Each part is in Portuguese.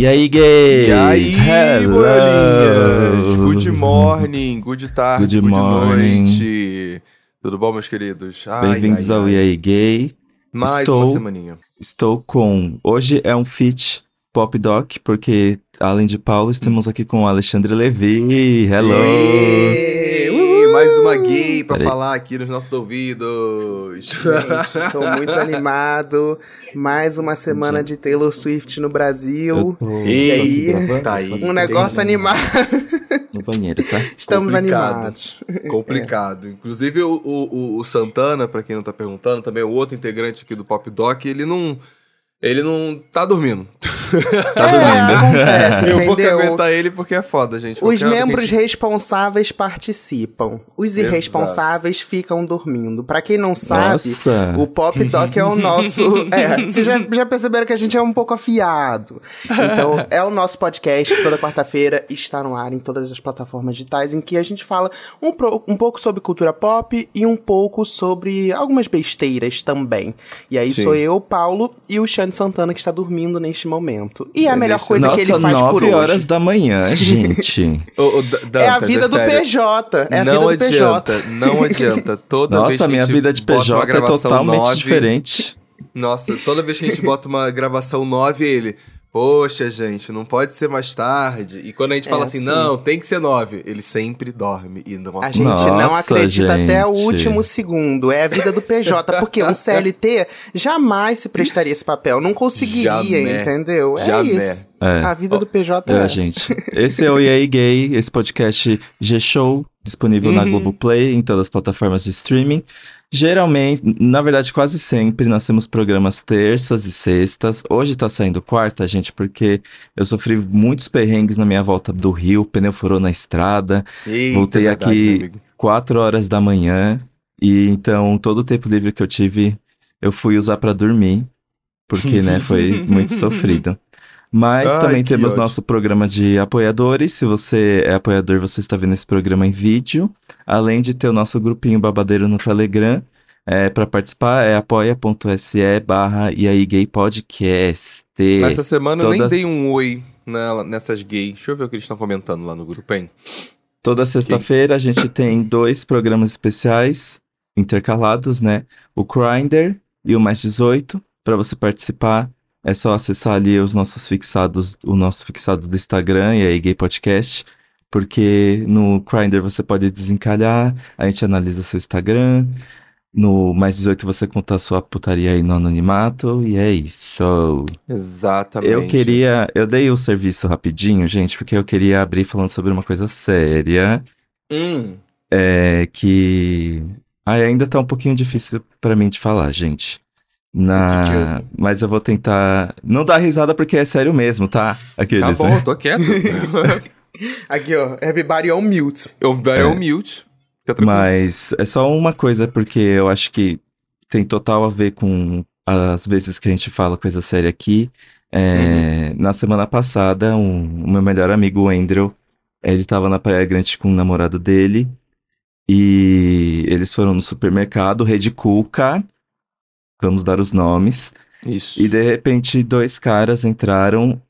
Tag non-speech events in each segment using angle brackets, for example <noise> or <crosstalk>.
E aí, gays? E aí, bolinhas? Good morning, good tarde, Good good, morning. noite. Tudo bom, meus queridos? Bem-vindos ao. E aí, gay? Mais Estou- uma semaninha. Estou com. Hoje é um feat pop doc, porque além de Paulo, estamos aqui com o Alexandre Levi. Hello! Ê, Mais uma gay pra Peraí. falar aqui nos nossos ouvidos. Gente, <laughs> tô muito animado. Mais uma semana de Taylor Swift no Brasil. tô- E aí, tá aí. Um negócio animado. No banheiro, tá? Estamos Complicado. animados. Complicado. Inclusive, o, o, o Santana, pra quem não tá perguntando, também o outro integrante aqui do Pop Doc, ele não. Ele não tá dormindo. <laughs> Tá é, dormindo. acontece, <laughs> Eu vou aguentar ele porque é foda, gente. Os Qualquer membros gente- responsáveis participam. Os Exato. irresponsáveis ficam dormindo. Pra quem não sabe, Nossa! o Pop Doc é o nosso. <laughs> É, vocês já, já perceberam que a gente é um pouco afiado. Então, é o nosso podcast que toda quarta-feira está no ar em todas as plataformas digitais, em que a gente fala um, pro- um pouco sobre cultura pop e um pouco sobre algumas besteiras também. E aí Sim. sou eu, Paulo, e o Xande Santana que está dormindo neste momento. E é a É melhor coisa Nossa, que ele faz por 9 hoje. horas da manhã, <laughs> gente. Ô, ô, D- É a Dantas, vida do sério. PJ. É a não vida do adianta, PJ. não adianta. Toda vez que Nossa, a minha gente vida de PJ é totalmente nove- diferente. Nossa, toda vez que a gente bota uma gravação 9, ele. Poxa, gente, não pode ser mais tarde. E quando a gente É fala assim, assim. não, tem que ser 9, ele sempre dorme e não A gente Nossa, não acredita até o gente. último segundo. É a vida do PJ. Porque um <laughs> CLT jamais se prestaria esse papel. Não conseguiria, Jamais. entendeu? É Jamais. isso. É. A vida do PJ é, É, essa. gente. Esse é o E aí Gay, esse podcast G-Show, disponível na Uhum. Globoplay, em todas as plataformas de streaming. Geralmente, na verdade, quase sempre, nós temos programas terças e sextas. Hoje tá saindo quarta, gente, porque eu sofri muitos perrengues na minha volta do Rio, pneu furou na estrada, Eita, Voltei verdade, aqui- amigo. 4 horas da manhã, e então todo o tempo livre que eu tive, eu fui usar pra dormir, porque, né, foi <laughs> muito sofrido. Mas Ai, também temos ódio. nosso programa de apoiadores. Se você é apoiador, você está vendo esse programa em vídeo. Além de ter o nosso grupinho babadeiro no Telegram. É, para participar é apoia.se barra e aí gay podcast. Essa semana eu todas- nem dei um oi nela- nessas gays. Deixa eu ver o que eles estão comentando lá no grupo, hein? Toda sexta-feira a gente tem dois programas especiais intercalados, né? O Grindr e o Mais 18. Para você participar, é só acessar ali os nossos fixados, o nosso fixado do Instagram e aí Gay Podcast. Porque no Grindr você pode desencalhar, a gente analisa seu Instagram. No Mais 18 você conta a sua putaria aí no anonimato. E é isso. Exatamente. Eu queria. Eu dei o serviço rapidinho, gente, porque eu queria abrir falando sobre uma coisa séria. Hum, É que. Ai, ainda tá um pouquinho difícil pra mim de falar, gente. Na... Mas eu vou tentar. Não dar risada porque é sério mesmo, tá? tá Aqueles. bom, né? eu tô quieto. <laughs> Aqui, ó. Everybody on mute. eu darei É. um mute. Mas é só uma coisa, porque eu acho que tem total a ver com as vezes que a gente fala coisa séria aqui. É, Na semana passada, um- o meu melhor amigo, o Andrew, ele tava na Praia Grande com o namorado dele. E eles foram no supermercado, Rede Cuca. Vamos dar os nomes. Isso. E de repente, dois caras entraram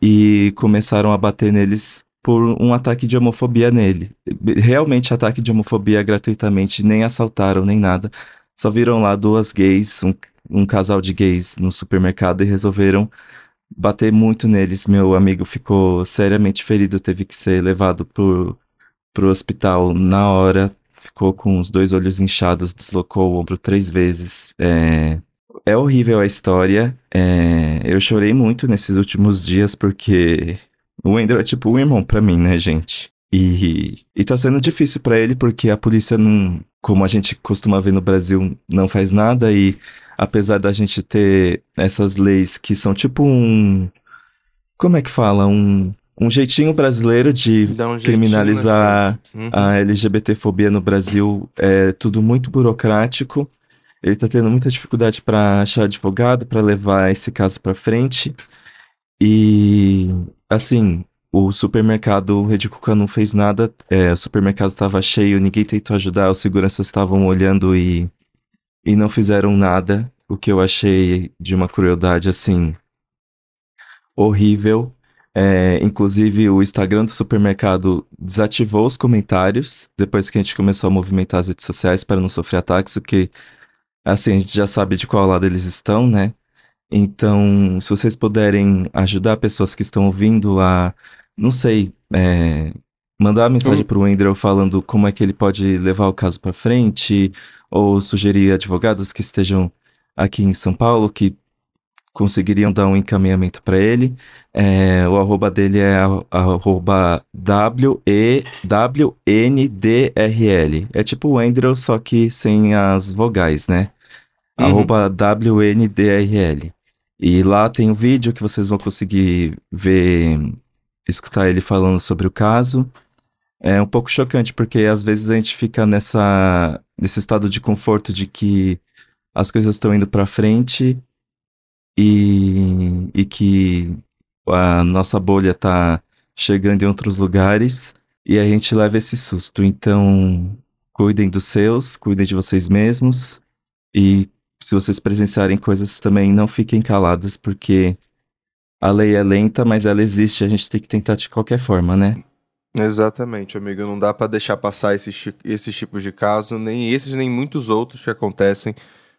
e começaram a bater neles por um ataque de homofobia nele. Realmente ataque de homofobia gratuitamente, nem assaltaram, nem nada. Só viram lá duas gays, um, um casal de gays no supermercado e resolveram bater muito neles. Meu amigo ficou seriamente ferido, teve que ser levado pro, pro hospital na hora. Ficou com os dois olhos inchados, deslocou o ombro três vezes. É, é horrível a história. É, eu chorei muito nesses últimos dias porque o Wendel é tipo um irmão pra mim, né, gente? E, e tá sendo difícil pra ele porque a polícia não, como a gente costuma ver no Brasil, não faz nada e apesar da gente ter essas leis que são tipo um, como é que fala, um, um jeitinho brasileiro de um criminalizar. Uhum. a LGBTfobia no Brasil é tudo muito burocrático. Ele tá tendo muita dificuldade para achar advogado para levar esse caso para frente. E assim, o supermercado Rede Cuca não fez nada. é, o supermercado tava cheio, ninguém tentou ajudar, os seguranças estavam olhando e e não fizeram nada, o que eu achei de uma crueldade assim horrível. É, inclusive, o Instagram do supermercado desativou os comentários depois que a gente começou a movimentar as redes sociais para não sofrer ataques, porque, assim, a gente já sabe de qual lado eles estão, né? Então, se vocês puderem ajudar pessoas que estão ouvindo a, não sei, é, mandar uma mensagem para o Andrew falando como é que ele pode levar o caso para frente, ou sugerir advogados que estejam aqui em São Paulo que conseguiriam dar um encaminhamento para ele. É, o arroba dele é arroba W-E-W-N-D-R-L. É tipo o Andrew, só que sem as vogais, né? Uhum. Arroba W-N-D-R-L. E lá tem um vídeo que vocês vão conseguir ver, escutar ele falando sobre o caso. É um pouco chocante, porque às vezes a gente fica nessa, nesse estado de conforto de que as coisas estão indo para frente e, e que a nossa bolha tá chegando em outros lugares e a gente leva esse susto. Então, cuidem dos seus, cuidem de vocês mesmos e se vocês presenciarem coisas também, não fiquem caladas, porque a lei é lenta, mas ela existe, a gente tem que tentar de qualquer forma, né? Exatamente, amigo. Não dá para deixar passar esses, esses tipos de casos, nem esses, nem muitos outros que acontecem.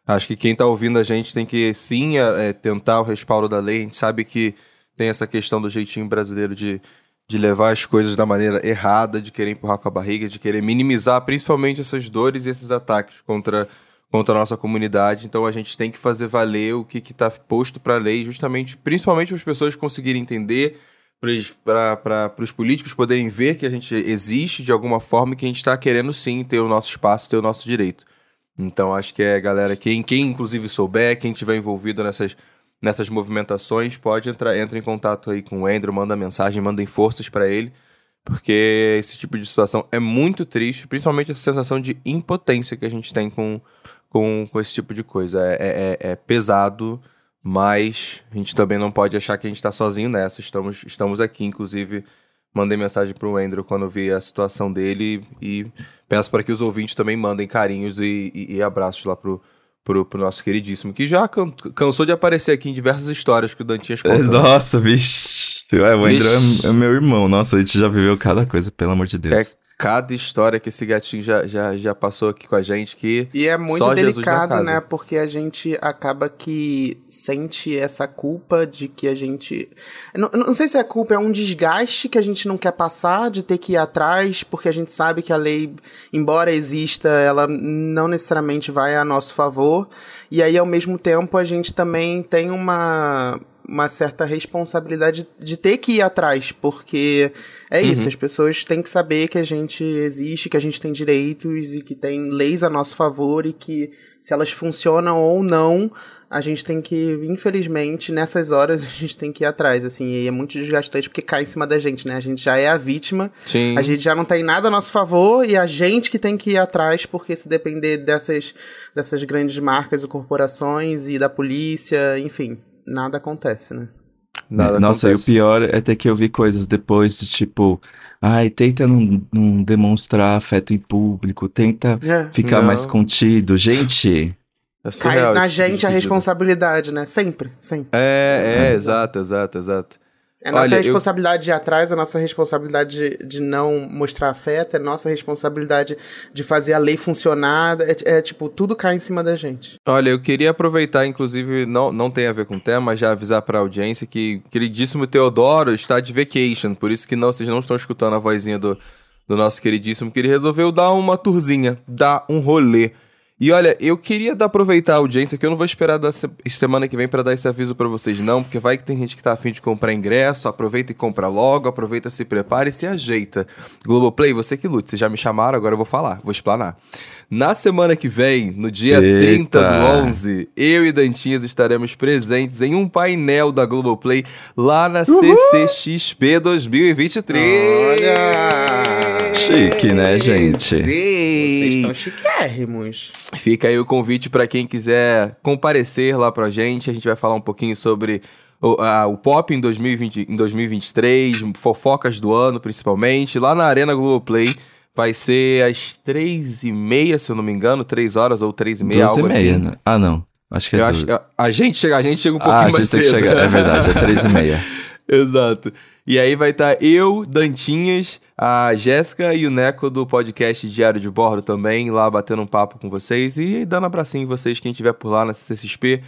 Acho que quem tá ouvindo a gente tem que sim é, tentar o respaldo da lei. A gente sabe que tem essa questão do jeitinho brasileiro de, de levar as coisas da maneira errada, de querer empurrar com a barriga, de querer minimizar principalmente essas dores e esses ataques contra contra a nossa comunidade. Então a gente tem que fazer valer o que está posto para a lei, justamente, principalmente para as pessoas conseguirem entender, para os políticos poderem ver que a gente existe de alguma forma e que a gente está querendo sim ter o nosso espaço, ter o nosso direito. Então acho que é, galera, quem, quem inclusive souber, quem tiver envolvido nessas, nessas movimentações, pode entrar entra em contato aí com o Andrew, manda mensagem, mandem forças para ele, porque esse tipo de situação é muito triste, principalmente a sensação de impotência que a gente tem com, com, com esse tipo de coisa. É, é, é, é pesado, mas a gente também não pode achar que a gente está sozinho nessa. Estamos, estamos aqui, inclusive. Mandei mensagem para o Andrew quando vi a situação dele e peço para que os ouvintes também mandem carinhos e, e, e abraços lá pro, pro, pro, nosso queridíssimo, que já can, cansou de aparecer aqui em diversas histórias que o Dantinhas conta. Né? Nossa, vixe. Ué, o Andrew é, é, meu irmão. Nossa, a gente já viveu cada coisa, pelo amor de Deus. É cada história que esse gatinho já, já, já passou aqui com a gente que E é muito delicado, né? Porque a gente acaba que sente essa culpa de que a gente não, não sei se a culpa é um desgaste que a gente não quer passar de ter que ir atrás, porque a gente sabe que a lei, embora exista, ela não necessariamente vai a nosso favor. E aí ao mesmo tempo a gente também tem uma uma certa responsabilidade de ter que ir atrás, porque é isso, uhum. as pessoas têm que saber que a gente existe, que a gente tem direitos e que tem leis a nosso favor e que se elas funcionam ou não, a gente tem que, infelizmente, nessas horas <laughs> a gente tem que ir atrás, assim, e é muito desgastante porque cai em cima da gente, né? A gente já é a vítima, Sim. a gente já não tem nada a nosso favor e a gente que tem que ir atrás, porque se depender dessas, dessas grandes marcas e corporações e da polícia, enfim, nada acontece, né? Nada Nossa, acontece. e o pior é ter que ouvir coisas depois de tipo. Ai, tenta não, não demonstrar afeto em público, tenta é, ficar não. mais contido. Gente. É Cai na tipo gente a responsabilidade, né? Sempre, sempre. É, é, é exato, exato, exato. É nossa Olha, responsabilidade eu... de ir atrás, é nossa responsabilidade de, de não mostrar afeto, é nossa responsabilidade de fazer a lei funcionar. É, é, tipo, tudo cai em cima da gente. Olha, eu queria aproveitar, inclusive, não, não tem a ver com o tema, mas já avisar pra audiência que queridíssimo Teodoro está de vacation, por isso que não, vocês não estão escutando a vozinha do, do nosso queridíssimo, que ele resolveu dar uma tourzinha, dar um rolê. E olha, eu queria aproveitar a audiência, que eu não vou esperar da semana que vem para dar esse aviso para vocês, não, porque vai que tem gente que tá afim de comprar ingresso, aproveita e compra logo, aproveita, se prepara e se ajeita. Globoplay, você que lute, vocês já me chamaram, agora eu vou falar, vou explanar. Na semana que vem, no dia Eita. 30 do 11, eu e Dantinhas estaremos presentes em um painel da Globoplay lá na Uhul. CCXP 2023. Olha! Chique, né, gente? Sim. Chiquérrimos. Fica aí o convite para quem quiser comparecer lá pra gente. A gente vai falar um pouquinho sobre o, a, o pop em, 2020, em 2023, fofocas do ano principalmente, lá na Arena Globoplay. Vai ser às três e meia, se eu não me engano, três horas ou três e meia, algo e meia, assim. Né? Ah, não. Acho que é acho, a, a, gente chega, a gente chega um pouquinho ah, mais cedo. Ah, a gente tem que chegar, é verdade, é três e meia. <laughs> Exato. E aí vai estar tá eu, Dantinhas, a Jéssica e o Neco do podcast Diário de Bordo também, lá batendo um papo com vocês e dando abracinho em vocês, quem estiver por lá na CCXP.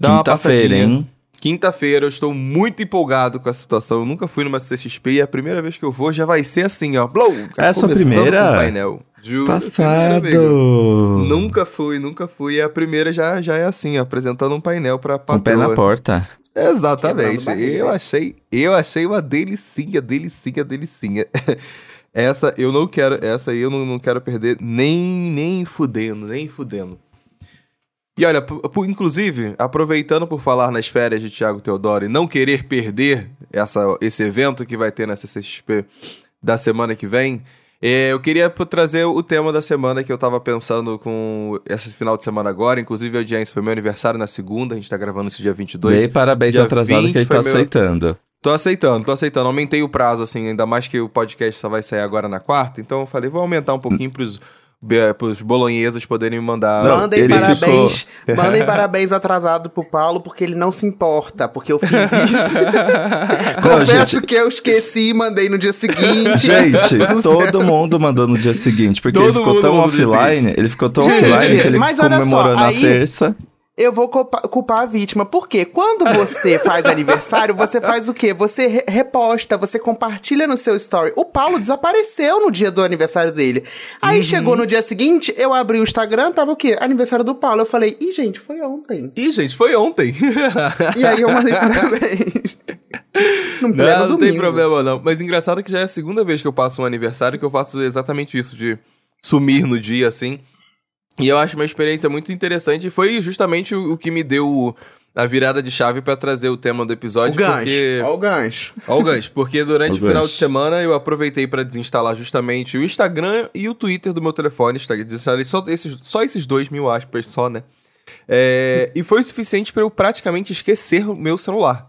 Quinta-feira, hein? Quinta-feira, eu estou muito empolgado com a situação. Eu nunca fui numa CCXP e a primeira vez que eu vou já vai ser assim, ó. Blow! É a sua primeira? Com painel. Juro, Passado! Primeira, nunca fui, nunca fui. E a primeira já, já é assim, ó, apresentando um painel pra patroa. Com o pé na porta. Exatamente. Eu achei, eu achei uma delicinha, delicinha, delicinha. <laughs> essa eu não quero, essa aí eu não, não quero perder nem nem fudendo, nem fudendo. E olha, inclusive, aproveitando por falar nas férias de Thiago Teodoro e não querer perder essa, esse evento que vai ter na CCXP da semana que vem, é, eu queria trazer o tema da semana que eu tava pensando com esse final de semana agora. Inclusive, a audiência foi meu aniversário na segunda, a gente tá gravando esse dia 22. Bem, parabéns dia atrasado que ele tá meu... aceitando. Tô aceitando, tô aceitando. Aumentei o prazo, assim, ainda mais que o podcast só vai sair agora na quarta. Então eu falei, vou aumentar um pouquinho pros para os bolonheses poderem me mandar. Mandem parabéns, ficou... <laughs> mandem parabéns atrasado pro Paulo, porque ele não se importa, porque eu fiz <laughs> isso. <laughs> Confesso gente... que eu esqueci e mandei no dia seguinte. Gente, todo certo. mundo mandou no dia seguinte, porque todo ele ficou tão offline, ele ficou tão gente, offline que ele comemorou na terça eu vou culpar, culpar a vítima. Porque quando você <laughs> faz aniversário, você faz o quê? Você re reposta, você compartilha no seu story. O Paulo desapareceu no dia do aniversário dele. Aí uhum. chegou no dia seguinte, eu abri o Instagram, tava o quê? Aniversário do Paulo. Eu falei, ih, gente, foi ontem. Ih, gente, foi ontem. <laughs> e aí eu mandei parabéns. <laughs> não, não domingo. tem problema não. Mas engraçado que já é a segunda vez que eu passo um aniversário que eu faço exatamente isso, de sumir no dia, assim. E eu acho uma experiência muito interessante. E foi justamente o, o que me deu a virada de chave para trazer o tema do episódio. O gancho. Porque... Olha o gancho. Olha o gancho. Porque durante <laughs> o, o final de semana eu aproveitei para desinstalar justamente o Instagram e o Twitter do meu telefone. Desinstalei só esses, só esses dois mil aspas só, né? É... e foi o suficiente para eu praticamente esquecer o meu celular.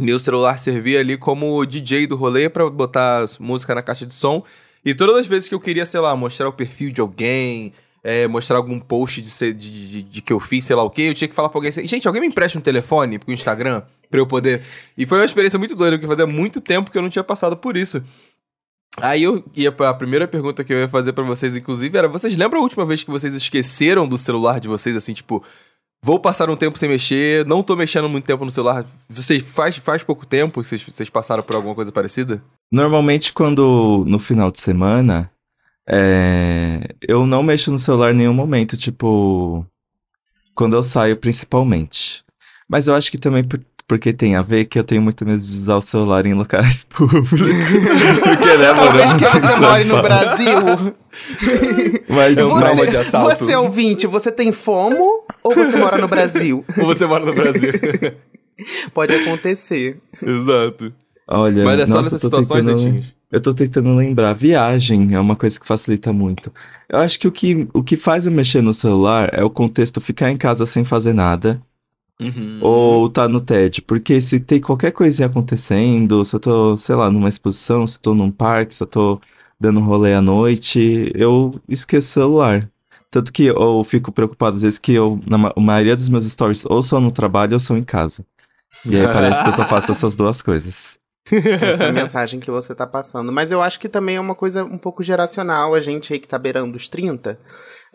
Meu celular servia ali como DJ do rolê para botar música na caixa de som. E todas as vezes que eu queria, sei lá, mostrar o perfil de alguém, é, mostrar algum post de, ser, de, de, de, que eu fiz, sei lá o quê, eu tinha que falar pra alguém assim, gente, alguém me empresta um telefone pro Instagram pra eu poder... E foi uma experiência muito doida, porque fazia muito tempo que eu não tinha passado por isso. Aí eu ia pra a primeira pergunta que eu ia fazer para vocês, inclusive, era: vocês lembram a última vez que vocês esqueceram do celular de vocês, assim, tipo, vou passar um tempo sem mexer, não tô mexendo muito tempo no celular. Vocês faz, faz pouco tempo que vocês, vocês passaram por alguma coisa parecida? Normalmente, quando no final de semana, é, eu não mexo no celular em nenhum momento, tipo, quando eu saio principalmente. Mas eu acho que também por, porque tem a ver que eu tenho muito medo de usar o celular em locais <laughs> públicos. porque, né, mano? Talvez que você more no Brasil. Mas você, você ouvinte, você tem fomo ou você mora no Brasil? ou você mora no Brasil. <laughs> Pode acontecer. Exato. Olha, Mas é só nessas situações, tentando... Eu tô tentando lembrar. Viagem é uma coisa que facilita muito. Eu acho que o que, o que faz eu mexer no celular é o contexto ficar em casa sem fazer nada. Uhum. Ou tá no TED. Porque se tem qualquer coisinha acontecendo, se eu tô, sei lá, numa exposição, se eu tô num parque, se eu tô dando rolê à noite, eu esqueço o celular. Tanto que eu fico preocupado às vezes que eu, na maioria dos meus stories, ou são no trabalho ou são em casa. E aí parece que eu só faço essas duas coisas. Essa é a <laughs> mensagem que você tá passando. Mas eu acho que também é uma coisa um pouco geracional, a gente aí que tá beirando os 30.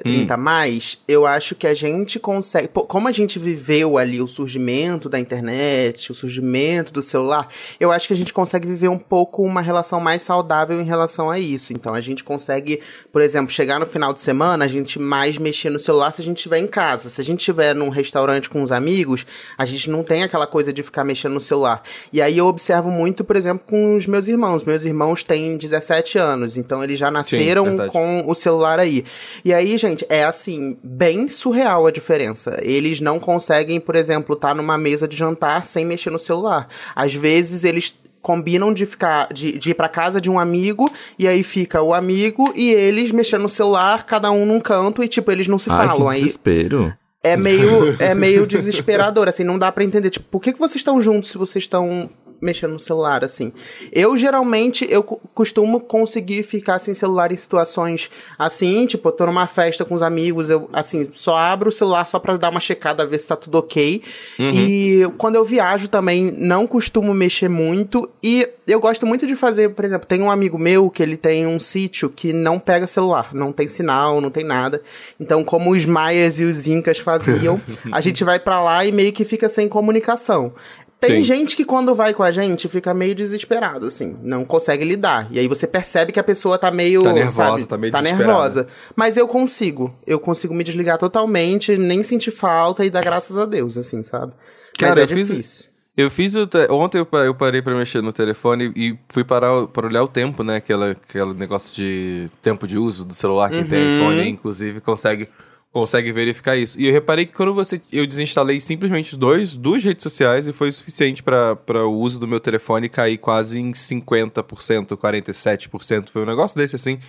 30 hum. mais, eu acho que a gente consegue. Como a gente viveu ali o surgimento da internet, o surgimento do celular, eu acho que a gente consegue viver um pouco uma relação mais saudável em relação a isso. Então a gente consegue, por exemplo, chegar no final de semana, a gente mais mexer no celular se a gente estiver em casa. Se a gente estiver num restaurante com os amigos, a gente não tem aquela coisa de ficar mexendo no celular. E aí eu observo muito, por exemplo, com os meus irmãos. Meus irmãos têm 17 anos, então eles já nasceram Sim, com o celular aí. E aí, gente, gente, é assim, bem surreal a diferença. Eles não conseguem, por exemplo, estar tá numa mesa de jantar sem mexer no celular. Às vezes eles combinam de ficar de, de ir para casa de um amigo e aí fica o amigo e eles mexendo no celular, cada um num canto e tipo eles não se Ai, falam que desespero. aí é meio é meio desesperador assim, não dá para entender tipo, por que que vocês estão juntos se vocês estão mexendo no celular, assim. Eu, geralmente, eu costumo conseguir ficar sem celular em situações assim, tipo, eu tô numa festa com os amigos, eu, assim, só abro o celular só pra dar uma checada, ver se tá tudo ok. Uhum. E quando eu viajo também, não costumo mexer muito. E eu gosto muito de fazer, por exemplo, tem um amigo meu que ele tem um sítio que não pega celular, não tem sinal, não tem nada. Então, como os maias e os incas faziam, <laughs> a gente vai para lá e meio que fica sem comunicação. Tem Sim. gente que quando vai com a gente fica meio desesperado, assim, não consegue lidar. E aí você percebe que a pessoa tá meio. Tá nervosa, sabe, tá meio Tá nervosa. Mas eu consigo. Eu consigo me desligar totalmente, nem sentir falta e dar graças a Deus, assim, sabe? Cara, Mas é eu difícil. Fiz, eu fiz o. Te... Ontem eu parei pra mexer no telefone e fui parar para olhar o tempo, né? Aquela, aquele negócio de tempo de uso do celular que uhum. tem iPhone, inclusive, consegue consegue verificar isso. E eu reparei que quando você eu desinstalei simplesmente dois, duas redes sociais e foi suficiente para o uso do meu telefone cair quase em 50%, 47%, foi um negócio desse assim.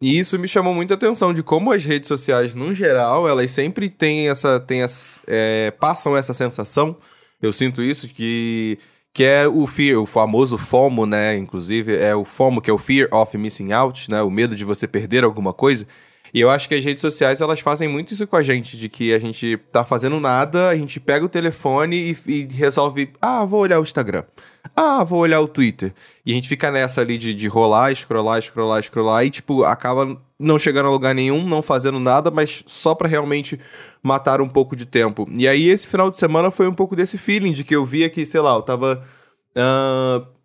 E isso me chamou muita atenção de como as redes sociais, no geral, elas sempre têm essa, têm as, é, passam essa sensação. Eu sinto isso que que é o fear, o famoso FOMO, né? Inclusive é o FOMO que é o fear of missing out, né? O medo de você perder alguma coisa. E eu acho que as redes sociais, elas fazem muito isso com a gente, de que a gente tá fazendo nada, a gente pega o telefone e, e resolve, ah, vou olhar o Instagram. Ah, vou olhar o Twitter. E a gente fica nessa ali de, de rolar, scrollar, scrollar, scrollar e, tipo, acaba não chegando a lugar nenhum, não fazendo nada, mas só para realmente matar um pouco de tempo. E aí, esse final de semana foi um pouco desse feeling de que eu via que, sei lá, eu tava... Uh,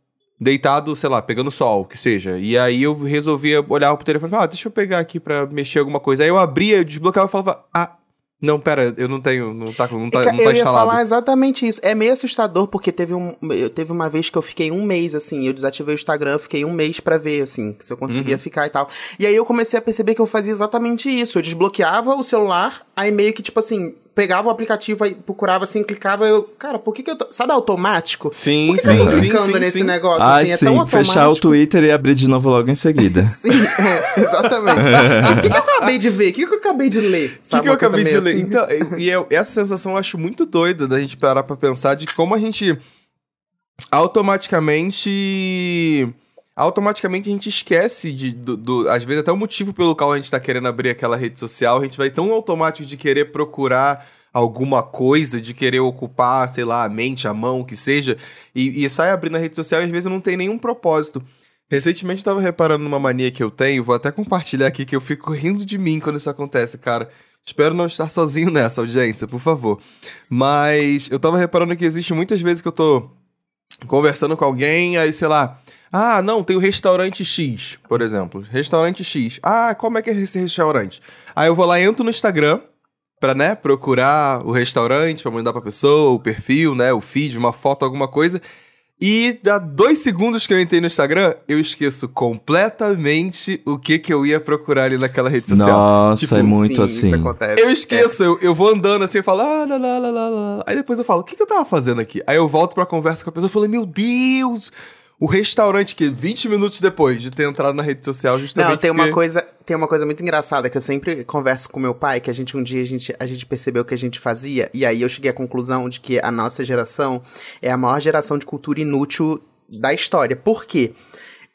deitado, sei lá, pegando sol, que seja. E aí eu resolvia olhar pro telefone e falar, ah, deixa eu pegar aqui pra mexer alguma coisa. Aí eu abria, eu desbloqueava e falava, ah, não, pera, eu não tenho, não tá, não tá, não tá eu instalado. Eu ia falar exatamente isso. É meio assustador porque teve, um, eu, teve uma vez que eu fiquei um mês, assim, eu desativei o Instagram, fiquei um mês para ver, assim, se eu conseguia uhum. ficar e tal. E aí eu comecei a perceber que eu fazia exatamente isso. Eu desbloqueava o celular, aí meio que, tipo assim, pegava o aplicativo e procurava assim, clicava, eu, cara, por que que eu tô, sabe automático? Sim, por que sim, que eu tô sim, clicando sim, nesse sim. negócio Ai, assim? É sim, tão fechar o Twitter e abrir de novo logo em seguida. <laughs> sim, é, exatamente. <laughs> tipo, o que, que eu acabei de ver? O que, que eu acabei de ler? O que, que eu acabei de ler? Assim? Então, e eu, essa sensação eu acho muito doida da gente parar pra pensar de como a gente automaticamente automaticamente a gente esquece de, do, do, às vezes até o motivo pelo qual a gente tá querendo abrir aquela rede social, a gente vai tão automático de querer procurar alguma coisa, de querer ocupar, sei lá, a mente, a mão, o que seja, e, e sai abrindo a rede social e às vezes não tem nenhum propósito. Recentemente eu tava reparando numa mania que eu tenho, vou até compartilhar aqui que eu fico rindo de mim quando isso acontece, cara. Espero não estar sozinho nessa audiência, por favor. Mas eu tava reparando que existe muitas vezes que eu tô conversando com alguém, aí sei lá, ah, não, tem o restaurante X, por exemplo. Restaurante X. Ah, como é que é esse restaurante? Aí eu vou lá, entro no Instagram, para né, procurar o restaurante, para mandar pra pessoa, o perfil, né, o feed, uma foto, alguma coisa. E dá dois segundos que eu entrei no Instagram, eu esqueço completamente o que que eu ia procurar ali naquela rede social. Nossa, tipo, é muito sim, assim. Eu esqueço, é. eu, eu vou andando assim e falo, ah, lá, lá, lá, lá, lá. Aí depois eu falo, o que que eu tava fazendo aqui? Aí eu volto pra conversa com a pessoa e falo, meu Deus, o restaurante que 20 minutos depois de ter entrado na rede social justamente Não, tem porque... uma coisa, tem uma coisa muito engraçada que eu sempre converso com meu pai, que a gente um dia a gente, a gente percebeu que a gente fazia e aí eu cheguei à conclusão de que a nossa geração é a maior geração de cultura inútil da história. Por quê?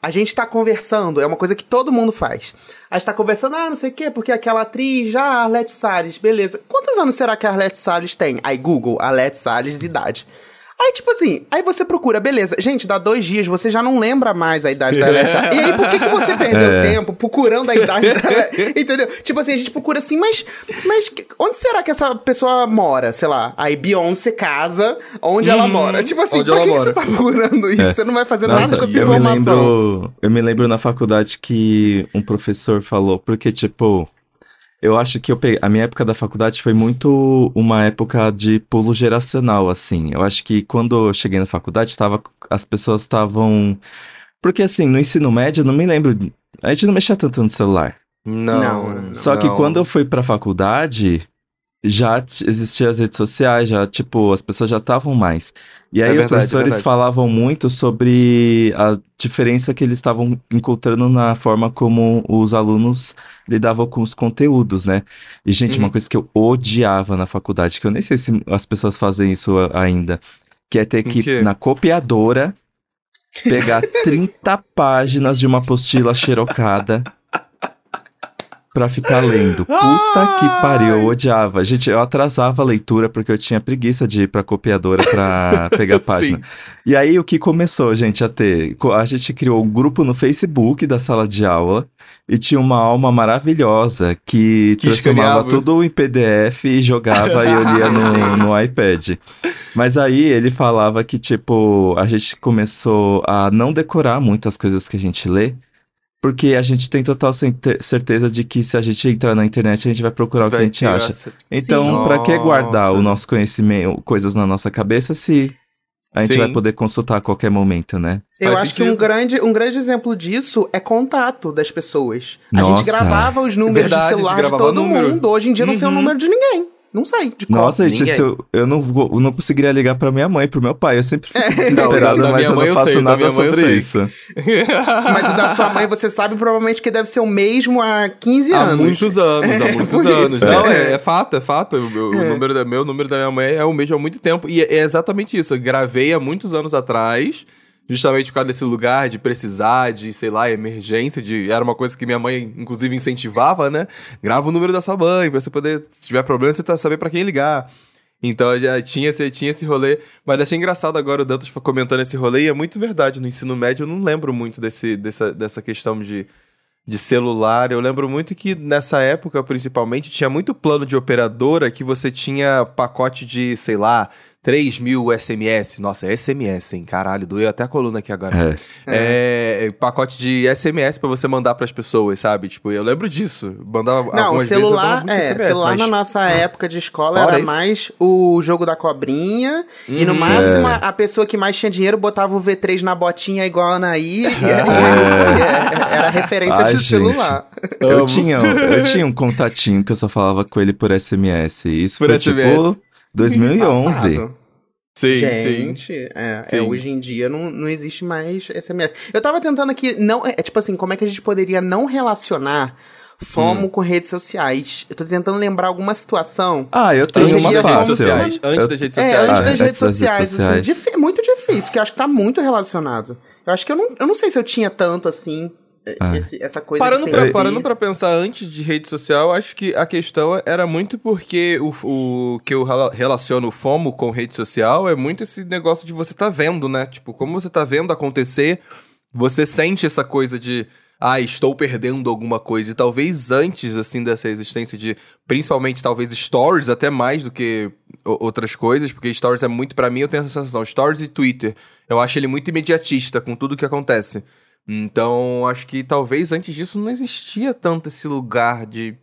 A gente tá conversando, é uma coisa que todo mundo faz. A gente tá conversando, ah, não sei o quê, porque aquela atriz, já, ah, Arlete Salles, beleza. Quantos anos será que a Arlete Salles tem? Aí, Google, Arlete Salles, idade. Aí, tipo assim, aí você procura, beleza. Gente, dá dois dias, você já não lembra mais a idade da <laughs> e aí, por que, que você perdeu é. tempo procurando a idade da <laughs> Entendeu? Tipo assim, a gente procura assim, mas, mas onde será que essa pessoa mora? Sei lá, aí Beyoncé casa, onde ela uhum. mora? Tipo assim, por que, que, você tá procurando isso? É. Você não vai fazer Nossa, nada com essa eu informação. Me lembro, eu me lembro na faculdade que um professor falou, porque, tipo, eu acho que eu peguei, a minha época da faculdade foi muito uma época de pulo geracional, assim. Eu acho que quando eu cheguei na faculdade, tava, as pessoas estavam. Porque, assim, no ensino médio, eu não me lembro. A gente não mexia tanto no celular. Não. não Só não. que quando eu fui pra faculdade, já existiam as redes sociais, já, tipo, as pessoas já estavam mais. E aí é verdade, os professores é falavam muito sobre a diferença que eles estavam encontrando na forma como os alunos lidavam com os conteúdos, né? E, gente, uhum. uma coisa que eu odiava na faculdade, que eu nem sei se as pessoas fazem isso ainda, que é ter que, na copiadora, pegar 30 páginas de uma apostila xerocada pra ficar lendo. Puta que pariu, eu odiava. Gente, eu atrasava a leitura porque eu tinha preguiça de ir pra copiadora pra <laughs> pegar a página. E aí o que começou, gente, a ter? A gente criou um grupo no Facebook da sala de aula e tinha uma alma maravilhosa que, Que transformava tudo em PDF e jogava e eu lia no, no <laughs> iPad. Mas aí ele falava que, tipo, a gente começou a não decorar muitas coisas que a gente lê, porque a gente tem total certe- certeza de que se a gente entrar na internet, a gente vai procurar o que a Vai gente acha. essa- Então, pra que guardar Nossa. o nosso conhecimento, coisas na nossa cabeça, se a gente Sim. vai poder consultar a qualquer momento, né? Eu Faz acho que um sentido. grande, um grande exemplo disso é contato das pessoas. A gente Nossa. gravava os números Verdade, de celular de todo número. mundo. Hoje em dia eu não sei o Uhum. número de ninguém. Não sei. De qual. Nossa, gente, eu, eu, não, vou- eu não conseguiria ligar pra minha mãe, pro meu pai. Eu sempre fico desesperado, da mas minha eu mãe não eu faço sei, da nada sobre isso. <laughs> Mas o da sua mãe, você sabe provavelmente que deve ser o mesmo há 15 Há anos. muitos anos, há <laughs> muitos anos. isso. Não, É. é, é fato, é fato. O, o É. número da, meu o número da minha mãe é o mesmo há muito tempo. E é, é exatamente isso. Eu gravei há muitos anos atrás, justamente por causa desse lugar de precisar, de, sei lá, emergência. De, era uma coisa que minha mãe, inclusive, incentivava, né? Grava o número da sua mãe, pra você poder, se tiver problema, você tá, saber pra quem ligar. Então já tinha, esse- tinha esse rolê. Mas achei engraçado agora o Dantas comentando esse rolê, e é muito verdade. No ensino médio eu não lembro muito desse, dessa, dessa questão de, de celular. Eu lembro muito que nessa época, principalmente, tinha muito plano de operadora que você tinha pacote de, sei lá, 3 mil SMS. Nossa, é SMS, hein? Caralho, doeu até a coluna aqui agora. É. É, pacote de SMS pra você mandar pras pessoas, sabe? Tipo, eu lembro disso. Mandava Não, o celular, muito é, SMS, celular mas- na nossa época de escola Fora era isso. mais o jogo da cobrinha. E no Uhum. máximo, É. a- pessoa que mais tinha dinheiro botava o V3 na botinha igual a Anaí. E era, <laughs> É. era referência Ai, de gente. celular. Eu tinha, eu tinha um contatinho que eu só falava com ele por SMS. Isso Por foi SMS. tipo 2011. Passado. Sim, sim. Gente, é, é, Sim. hoje em dia não, não existe mais SMS. Eu tava tentando aqui, não, é, é tipo assim, como é que a gente poderia não relacionar FOMO Hum. com redes sociais? Eu tô tentando lembrar alguma situação. Ah, eu tenho Antes uma das redes fácil. sociais. Antes Eu- das redes É, sociais. antes Ah, das antes redes das redes sociais, assim, muito difícil, porque eu acho que tá muito relacionado. Eu acho que eu não, eu não sei se eu tinha tanto assim, Ah. esse- essa coisa Parando de pra, parando pra pensar antes de rede social, eu acho que a questão era muito porque o, o que eu rela- relaciono o FOMO com rede social é muito esse negócio de você tá vendo, né? Tipo, como você tá vendo acontecer, você sente essa coisa de, ah, estou perdendo alguma coisa. E talvez antes, assim, dessa existência de, principalmente, talvez stories, até mais do que outras coisas, porque stories é muito, pra mim, eu tenho essa sensação, stories e Twitter, eu acho ele muito imediatista com tudo que acontece. Então, acho que talvez antes disso não existia tanto esse lugar de.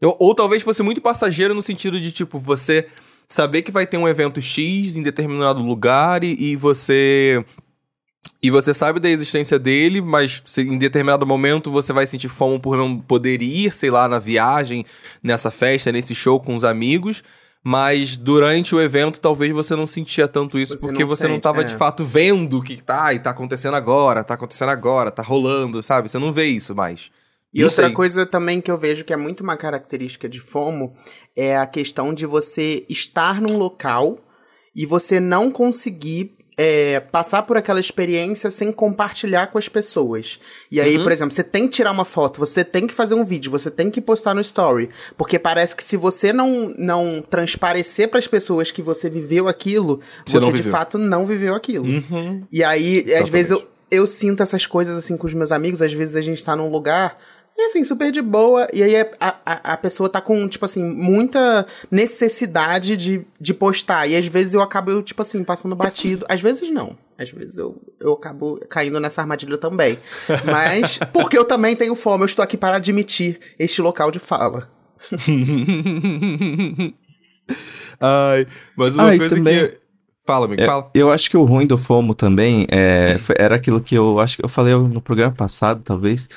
Ou, ou talvez fosse muito passageiro no sentido de, tipo, você saber que vai ter um evento X em determinado lugar e, e você. E você sabe da existência dele, mas se em determinado momento você vai sentir fome por não poder ir, sei lá, na viagem, nessa festa, nesse show com os amigos. Mas durante o evento, talvez você não sentia tanto isso, Você porque não você não sente, tava é. de fato vendo o que tá e tá acontecendo agora, tá acontecendo agora, tá rolando, sabe? Você não vê isso mais. E Não outra sei. coisa também que eu vejo que é muito uma característica de FOMO é a questão de você estar num local e você não conseguir é, passar por aquela experiência sem compartilhar com as pessoas. E aí, Uhum. por exemplo, você tem que tirar uma foto, você tem que fazer um vídeo, você tem que postar no story, porque parece que se você não, não transparecer para as pessoas que você viveu aquilo, Você você, de viveu. fato não viveu aquilo. Uhum. E aí, às Exatamente. vezes, eu, eu sinto essas coisas assim com os meus amigos, às vezes a gente tá num lugar. E assim, super de boa, e aí a, a, a pessoa tá com, tipo assim, muita necessidade de, de postar. E às vezes eu acabo, tipo assim, passando batido. Às vezes não. Às vezes eu, eu acabo caindo nessa armadilha também. Mas, <laughs> porque eu também tenho fome, eu estou aqui para admitir este local de fala. <laughs> Ai, mas uma e coisa também- que. Fala, amigo, É, fala. eu acho que o ruim do FOMO também é, foi- era aquilo que eu acho que eu falei no programa passado, talvez,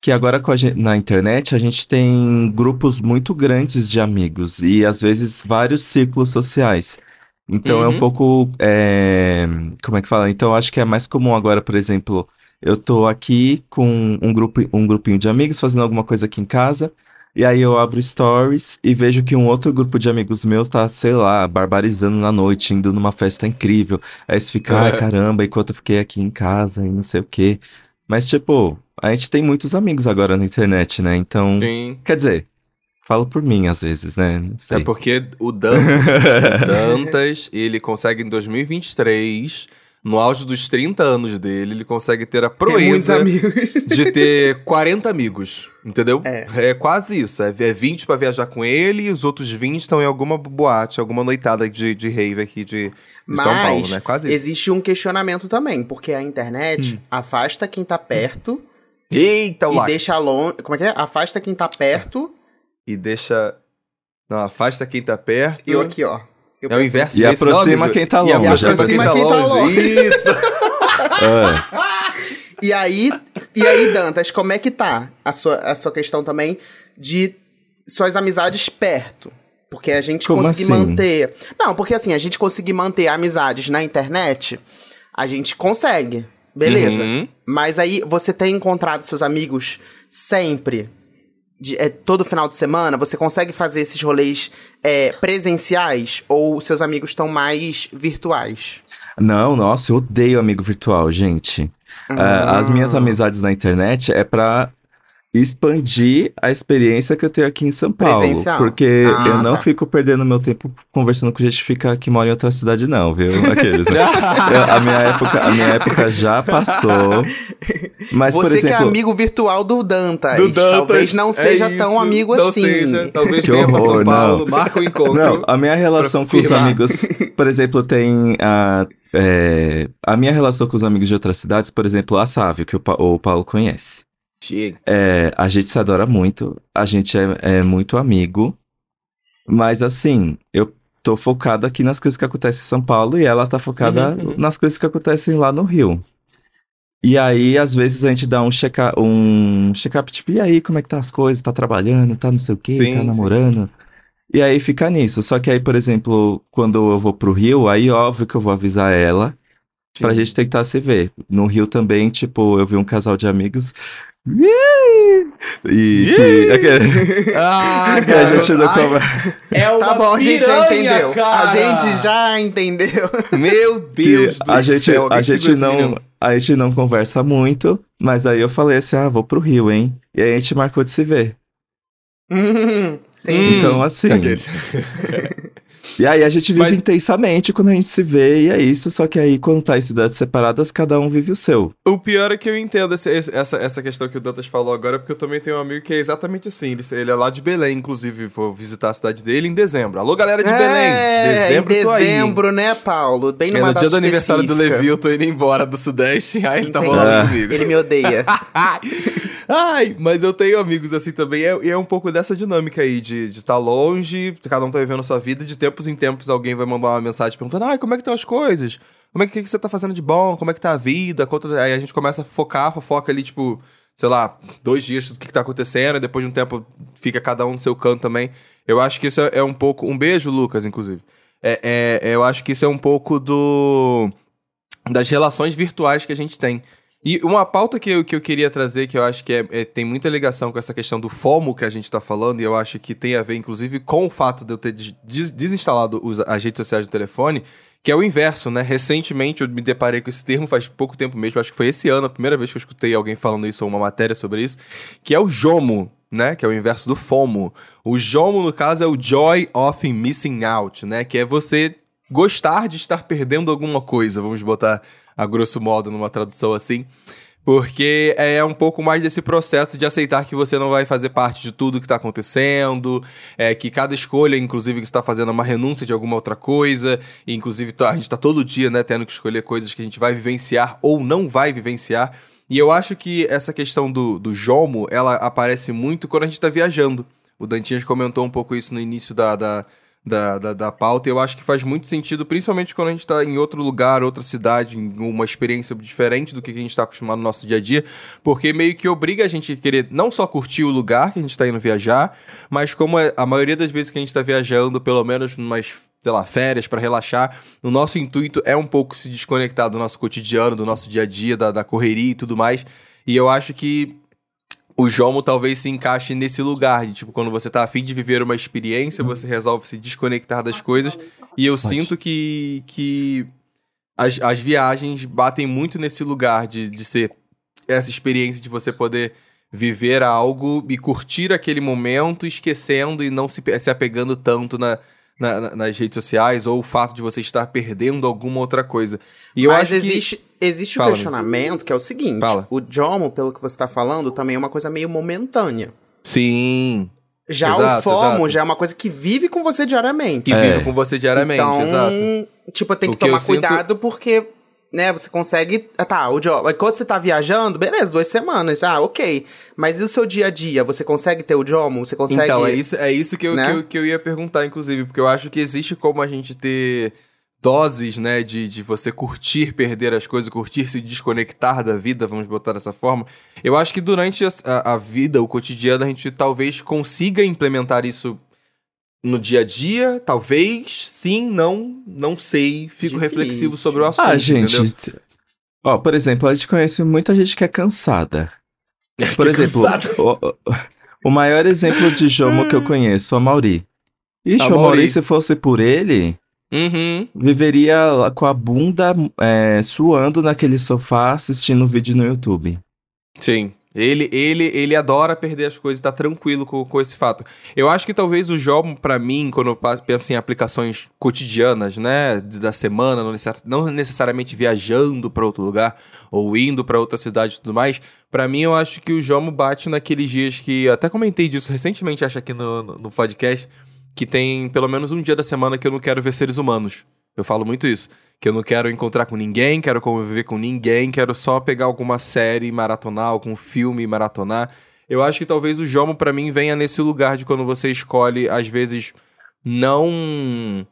que agora com a gen- na internet a gente tem grupos muito grandes de amigos e às vezes vários círculos sociais. Então é um Uhum. pouco, é, como é que fala? Então eu acho que é mais comum agora, por exemplo, eu tô aqui com um grupo, um grupinho de amigos fazendo alguma coisa aqui em casa. E aí eu abro stories e vejo que um outro grupo de amigos meus tá, sei lá, barbarizando na noite, indo numa festa incrível. Aí você fica, ai É. caramba, enquanto eu fiquei aqui em casa e não sei o quê. Mas, tipo, a gente tem muitos amigos agora na internet, né? Então, Sim. quer dizer, falo por mim às vezes, né? Não sei. É porque o Dantas, o <laughs> Dantas, ele consegue em 2023, no auge dos 30 anos dele, ele consegue ter a proeza de ter 40 amigos, entendeu? É. quase isso, é é 20 pra viajar com ele e os outros 20 estão em alguma boate, alguma noitada de, de rave aqui de, de São Paulo, né? Quase isso. existe um questionamento também, porque a internet Hum. afasta quem tá perto Eita, e lá. deixa longe. Como é que é? Afasta quem tá perto E deixa... Não, afasta quem tá perto. e eu aqui, ó. Eu É o inverso E desse, aproxima quem tá E longe. aproxima quem tá longe. <laughs> Isso. Ah, <laughs> E aí, e aí, Dantas, como é que tá a sua, a sua questão também de suas amizades perto? Porque a gente Como conseguir assim? manter. Não, porque assim, a gente conseguir manter amizades na internet, a gente consegue. Beleza. Uhum. Mas aí você tem encontrado seus amigos sempre. de- é, todo final de semana, você consegue fazer esses rolês é, presenciais ou seus amigos estão mais virtuais? Não, nossa, eu odeio amigo virtual, gente. Ah, as minhas amizades na internet é pra expandir a experiência que eu tenho aqui em São Paulo. Presencial. Porque Ah, eu não tá. fico perdendo meu tempo conversando com gente que fica que mora em outra cidade, não, viu? <laughs> Aqueles, né? Eu- a, minha época, a minha época já passou. Mas, Você por exemplo. que é amigo virtual do Dantas. Do Dantas, Talvez não é seja isso, tão amigo não assim. Seja, talvez Que venha pra São horror, Paulo, não. marca o encontro. Não, a minha relação com os amigos, por exemplo, tem a, é, a minha relação com os amigos de outras cidades, por exemplo, a Sávio, que o, Pa- o Paulo conhece. Chega. É, a gente se adora muito, a gente é, é muito amigo, mas assim, eu tô focado aqui nas coisas que acontecem em São Paulo e ela tá focada Uhum, <laughs> uhum. nas coisas que acontecem lá no Rio. E aí, às vezes, a gente dá um check-up, um check-up, tipo, e aí, como é que tá as coisas? Tá trabalhando, tá não sei o quê, Sim, tá sim. namorando? E aí fica nisso. Só que aí, por exemplo, quando eu vou pro Rio, aí óbvio que eu vou avisar ela pra Sim. gente tentar se ver. No Rio também, tipo, eu vi um casal de amigos. E que, <laughs> Ah, <laughs> que a gente não conversa. É uma Tá bom, a gente já entendeu. cara. A gente já entendeu. Meu <laughs> Deus do a gente, céu. a gente não, a gente não conversa muito, mas aí eu falei assim, ah, vou pro Rio, hein? E aí a gente marcou de se ver. Hum, Então, assim. E aí a gente vive Mas- intensamente quando a gente se vê, e é isso. Só que aí, quando tá em cidades separadas, cada um vive o seu. O pior é que eu entendo esse- esse- essa, essa questão que o Dantas falou agora, porque eu também tenho um amigo que é exatamente assim. Ele, ele é lá de Belém, inclusive, vou visitar a cidade dele em dezembro. Alô, galera de É, Belém! Dezembro, em dezembro, né, Paulo? Bem É numa no data dia do aniversário do específica. Levi, eu tô indo embora do Sudeste, <laughs> aí ele tá Entendi. bolado Ah. comigo. Ele me odeia. <laughs> Ai, mas eu tenho amigos assim também, é- e é, um pouco dessa dinâmica aí, de estar tá longe, cada um tá vivendo a sua vida, de tempos em tempos alguém vai mandar uma mensagem perguntando, ai, como é que estão as coisas? Como é que, que você tá fazendo de bom? Como é que tá a vida? Aí a gente começa a focar, fofoca ali, tipo, sei lá, dois dias do que, que tá acontecendo, e depois de um tempo fica cada um no seu canto também. Eu acho que isso é, é um pouco. Um beijo, Lucas, inclusive. É, é- eu acho que isso é um pouco do. das relações virtuais que a gente tem. E uma pauta que eu, que eu queria trazer, que eu acho que é- é- tem muita ligação com essa questão do FOMO que a gente tá falando, e eu acho que tem a ver, inclusive, com o fato de eu ter des- desinstalado os- as redes sociais do telefone, que é o inverso, né? Recentemente eu me deparei com esse termo, faz pouco tempo mesmo, acho que foi esse ano, a primeira vez que eu escutei alguém falando isso, ou uma matéria sobre isso, que é o JOMO, né? Que é o inverso do FOMO. O JOMO, no caso, é o Joy of Missing Out, né? Que é você gostar de estar perdendo alguma coisa, vamos botar a grosso modo numa tradução assim. Porque é um pouco mais desse processo de aceitar que você não vai fazer parte de tudo que está acontecendo, é, que cada escolha, inclusive, que está fazendo é uma renúncia de alguma outra coisa, e inclusive tá- a gente está todo dia né, tendo que escolher coisas que a gente vai vivenciar ou não vai vivenciar. E eu acho que essa questão do, do jomo, ela aparece muito quando a gente está viajando. O Dantinhas comentou um pouco isso no início da, da, da, da, da pauta, eu acho que faz muito sentido, principalmente quando a gente está em outro lugar, outra cidade, em uma experiência diferente do que a gente está acostumado no nosso dia a dia, porque meio que obriga a gente a querer não só curtir o lugar que a gente está indo viajar, mas como é- a maioria das vezes que a gente está viajando, pelo menos numas sei lá, férias para relaxar. O nosso intuito é um pouco se desconectar do nosso cotidiano, do nosso dia a dia, da, da correria e tudo mais. E eu acho que o Jomo talvez se encaixe nesse lugar de tipo quando você tá afim de viver uma experiência, você resolve se desconectar das coisas. E eu Pode. sinto que, que as, as viagens batem muito nesse lugar de, de ser essa experiência de você poder viver algo e curtir aquele momento, esquecendo e não se, se apegando tanto na, na- na- nas redes sociais ou o fato de você estar perdendo alguma outra coisa. E eu Mas acho que existe, existe o Fala, questionamento que é o seguinte: Fala. o Jomo, pelo que você tá falando, também é uma coisa meio momentânea. sim, Já Exato, o FOMO exato. já é uma coisa que vive com você diariamente. que É. vive com você diariamente, então, exato. tipo, tem que que eu tomar sinto- cuidado porque, né, você consegue. Ah, tá, o Jomo. Quando você tá viajando, beleza, duas semanas. Ah, ok. Mas e o seu dia a dia? Você consegue ter o Jomo? Você consegue. Então, é isso, é isso que, eu, né? que, eu, que eu ia perguntar, inclusive, porque eu acho que existe como a gente ter doses, né, de, de você curtir perder as coisas, curtir se desconectar da vida, vamos botar dessa forma. Eu acho que durante a- a vida, o cotidiano, a gente talvez consiga implementar isso no dia a dia, talvez, sim, não, não sei, fico Difícil. reflexivo sobre o assunto, Ah, gente. entendeu? Ó, por exemplo, a gente conhece muita gente que é cansada. <laughs> Por exemplo, o, o maior exemplo de Jomo que eu <laughs> conheço, a Mauri. Ixi, A o Mauri, se fosse por ele, Uhum. viveria lá com a bunda é, suando naquele sofá assistindo vídeo no YouTube. Sim. Ele, ele, ele adora perder as coisas, tá tranquilo com, com esse fato. Eu acho que talvez o jogo, pra mim, quando eu penso em aplicações cotidianas, né, da semana, não, necessar- não necessariamente viajando pra outro lugar ou indo pra outra cidade e tudo mais, pra mim eu acho que o Jomo bate naqueles dias que até comentei disso recentemente, acho aqui no, no, no podcast, que tem pelo menos um dia da semana que eu não quero ver seres humanos. Eu falo muito isso. Que eu não quero encontrar com ninguém, quero conviver com ninguém, quero só pegar alguma série maratonar, algum filme maratonar. Eu acho que talvez o Jomo pra mim venha nesse lugar de quando você escolhe, às vezes, não.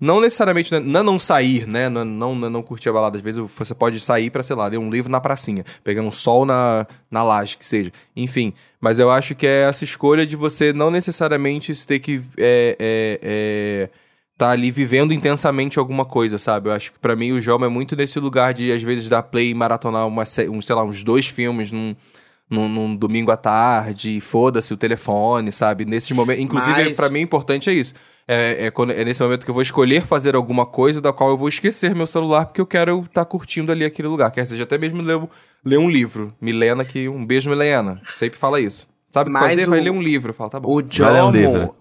Não necessariamente, né, não, não sair, né? Não, não, não curtir a balada. Às vezes você pode sair pra, sei lá, ler um livro na pracinha, pegar um sol na, na laje, que seja. Enfim. Mas eu acho que é essa escolha de você não necessariamente ter que. É, é, é, tá ali vivendo intensamente alguma coisa, sabe? Eu acho que pra mim o Jomo é muito nesse lugar de, às vezes, dar play e maratonar uma, um, sei lá, uns dois filmes num, num, num domingo à tarde, foda-se o telefone, sabe? Nesses momentos. Inclusive, Mas- pra mim, importante é isso. É, é, quando- é nesse momento que eu vou escolher fazer alguma coisa da qual eu vou esquecer meu celular, porque eu quero estar curtindo ali aquele lugar. Quer seja até mesmo ler, ler um livro. Milena, que um beijo, Milena. Sempre fala isso. Sabe o que Mas fazer? o- Vai ler um livro. Eu falo, tá bom. O Vai ler um livro. Jomo.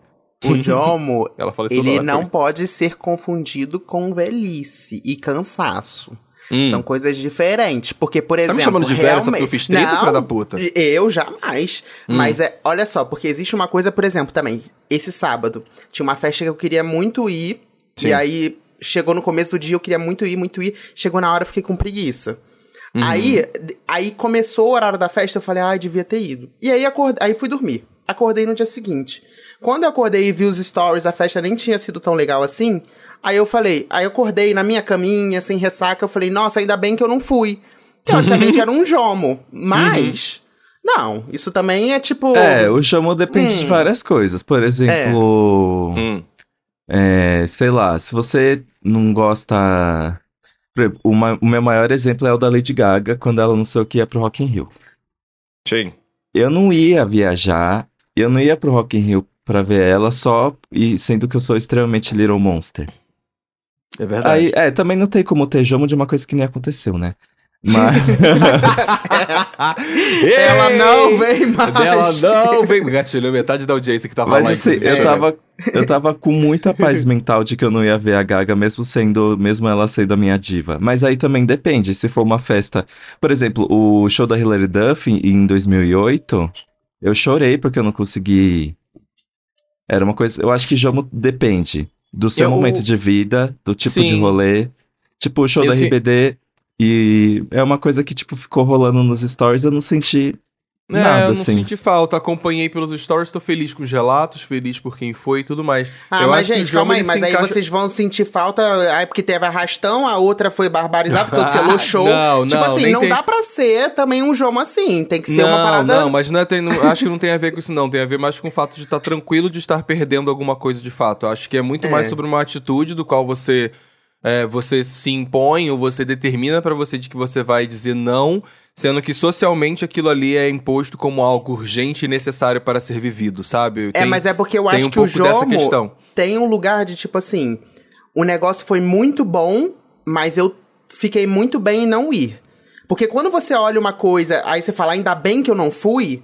O <laughs> Jomo, Ela fala isso ele não pode ser confundido com velhice e cansaço. Hum. São coisas diferentes. Porque, por Tá exemplo. me chamando de velho só porque eu realmente- fiz 30, Não, filha da puta? Eu jamais. Hum. Mas é, olha só, porque existe uma coisa, por exemplo, também. Esse sábado tinha uma festa que eu queria muito ir. Sim. E aí chegou no começo do dia, eu queria muito ir, muito ir. Chegou na hora, eu fiquei com preguiça. Uhum. Aí, aí começou o horário da festa, eu falei, ai, devia ter ido. E aí, acordei, aí fui dormir. Acordei no dia seguinte. Quando eu acordei e vi os stories, a festa nem tinha sido tão legal assim. Aí eu falei, aí eu acordei na minha caminha, sem ressaca, eu falei, nossa, ainda bem que eu não fui. Teoricamente <laughs> era um jomo, mas. Não, isso também é tipo. É, o Jomo depende de Hum. várias coisas. Por exemplo, Hum. é, sei lá, se você não gosta. por exemplo, O, ma- o meu maior exemplo é o da Lady Gaga, quando ela anunciou que ia pro Rock in Rio. Sim. Eu não ia viajar, eu não ia pro Rock in Rio pra ver ela só, e sendo que eu sou extremamente Little Monster. É verdade. Aí, é, também não tem como ter jomo de uma coisa que nem aconteceu, né? Mas. <laughs> <laughs> Ela não vem mais. Dela não vem. Gatilhou metade da audiência que tava Mas lá. assim, eu tava, eu tava com muita paz mental de que eu não ia ver a Gaga, mesmo sendo, mesmo ela sendo a minha diva. Mas aí também depende, se for uma festa. Por exemplo, o show da Hilary Duff em 2008, eu chorei porque eu não consegui. Era uma coisa. Eu acho que jogo depende do seu Eu- momento de vida, do tipo Sim. de rolê. Tipo, o show Eu da RBD. E é uma coisa que, tipo, ficou rolando nos stories, eu não senti É, nada, eu não assim. senti falta. Acompanhei pelos stories, tô feliz com os relatos, feliz por quem foi e tudo mais. Ah, Eu mas gente, calma aí, mas se aí encaixa- vocês vão sentir falta, aí porque teve arrastão, a outra foi barbarizada, cancelou o <laughs> show. Não, tipo não, assim, não tem- dá pra ser também um jogo assim, tem que ser não, uma parada... não, mas não é, tem- não- acho que não tem a ver com isso, não. Tem a ver mais com o fato de estar tranquilo de estar perdendo alguma coisa de fato. Eu acho que é muito É. mais sobre uma atitude do qual você, é, você se impõe ou você determina pra você de que você vai dizer não sendo que socialmente aquilo ali é imposto como algo urgente e necessário para ser vivido, sabe? é, mas é porque eu tem acho um que o questão. tem um lugar de tipo assim, o negócio foi muito bom, mas eu fiquei muito bem em não ir. Porque quando você olha uma coisa, aí você fala, ainda bem que eu não fui,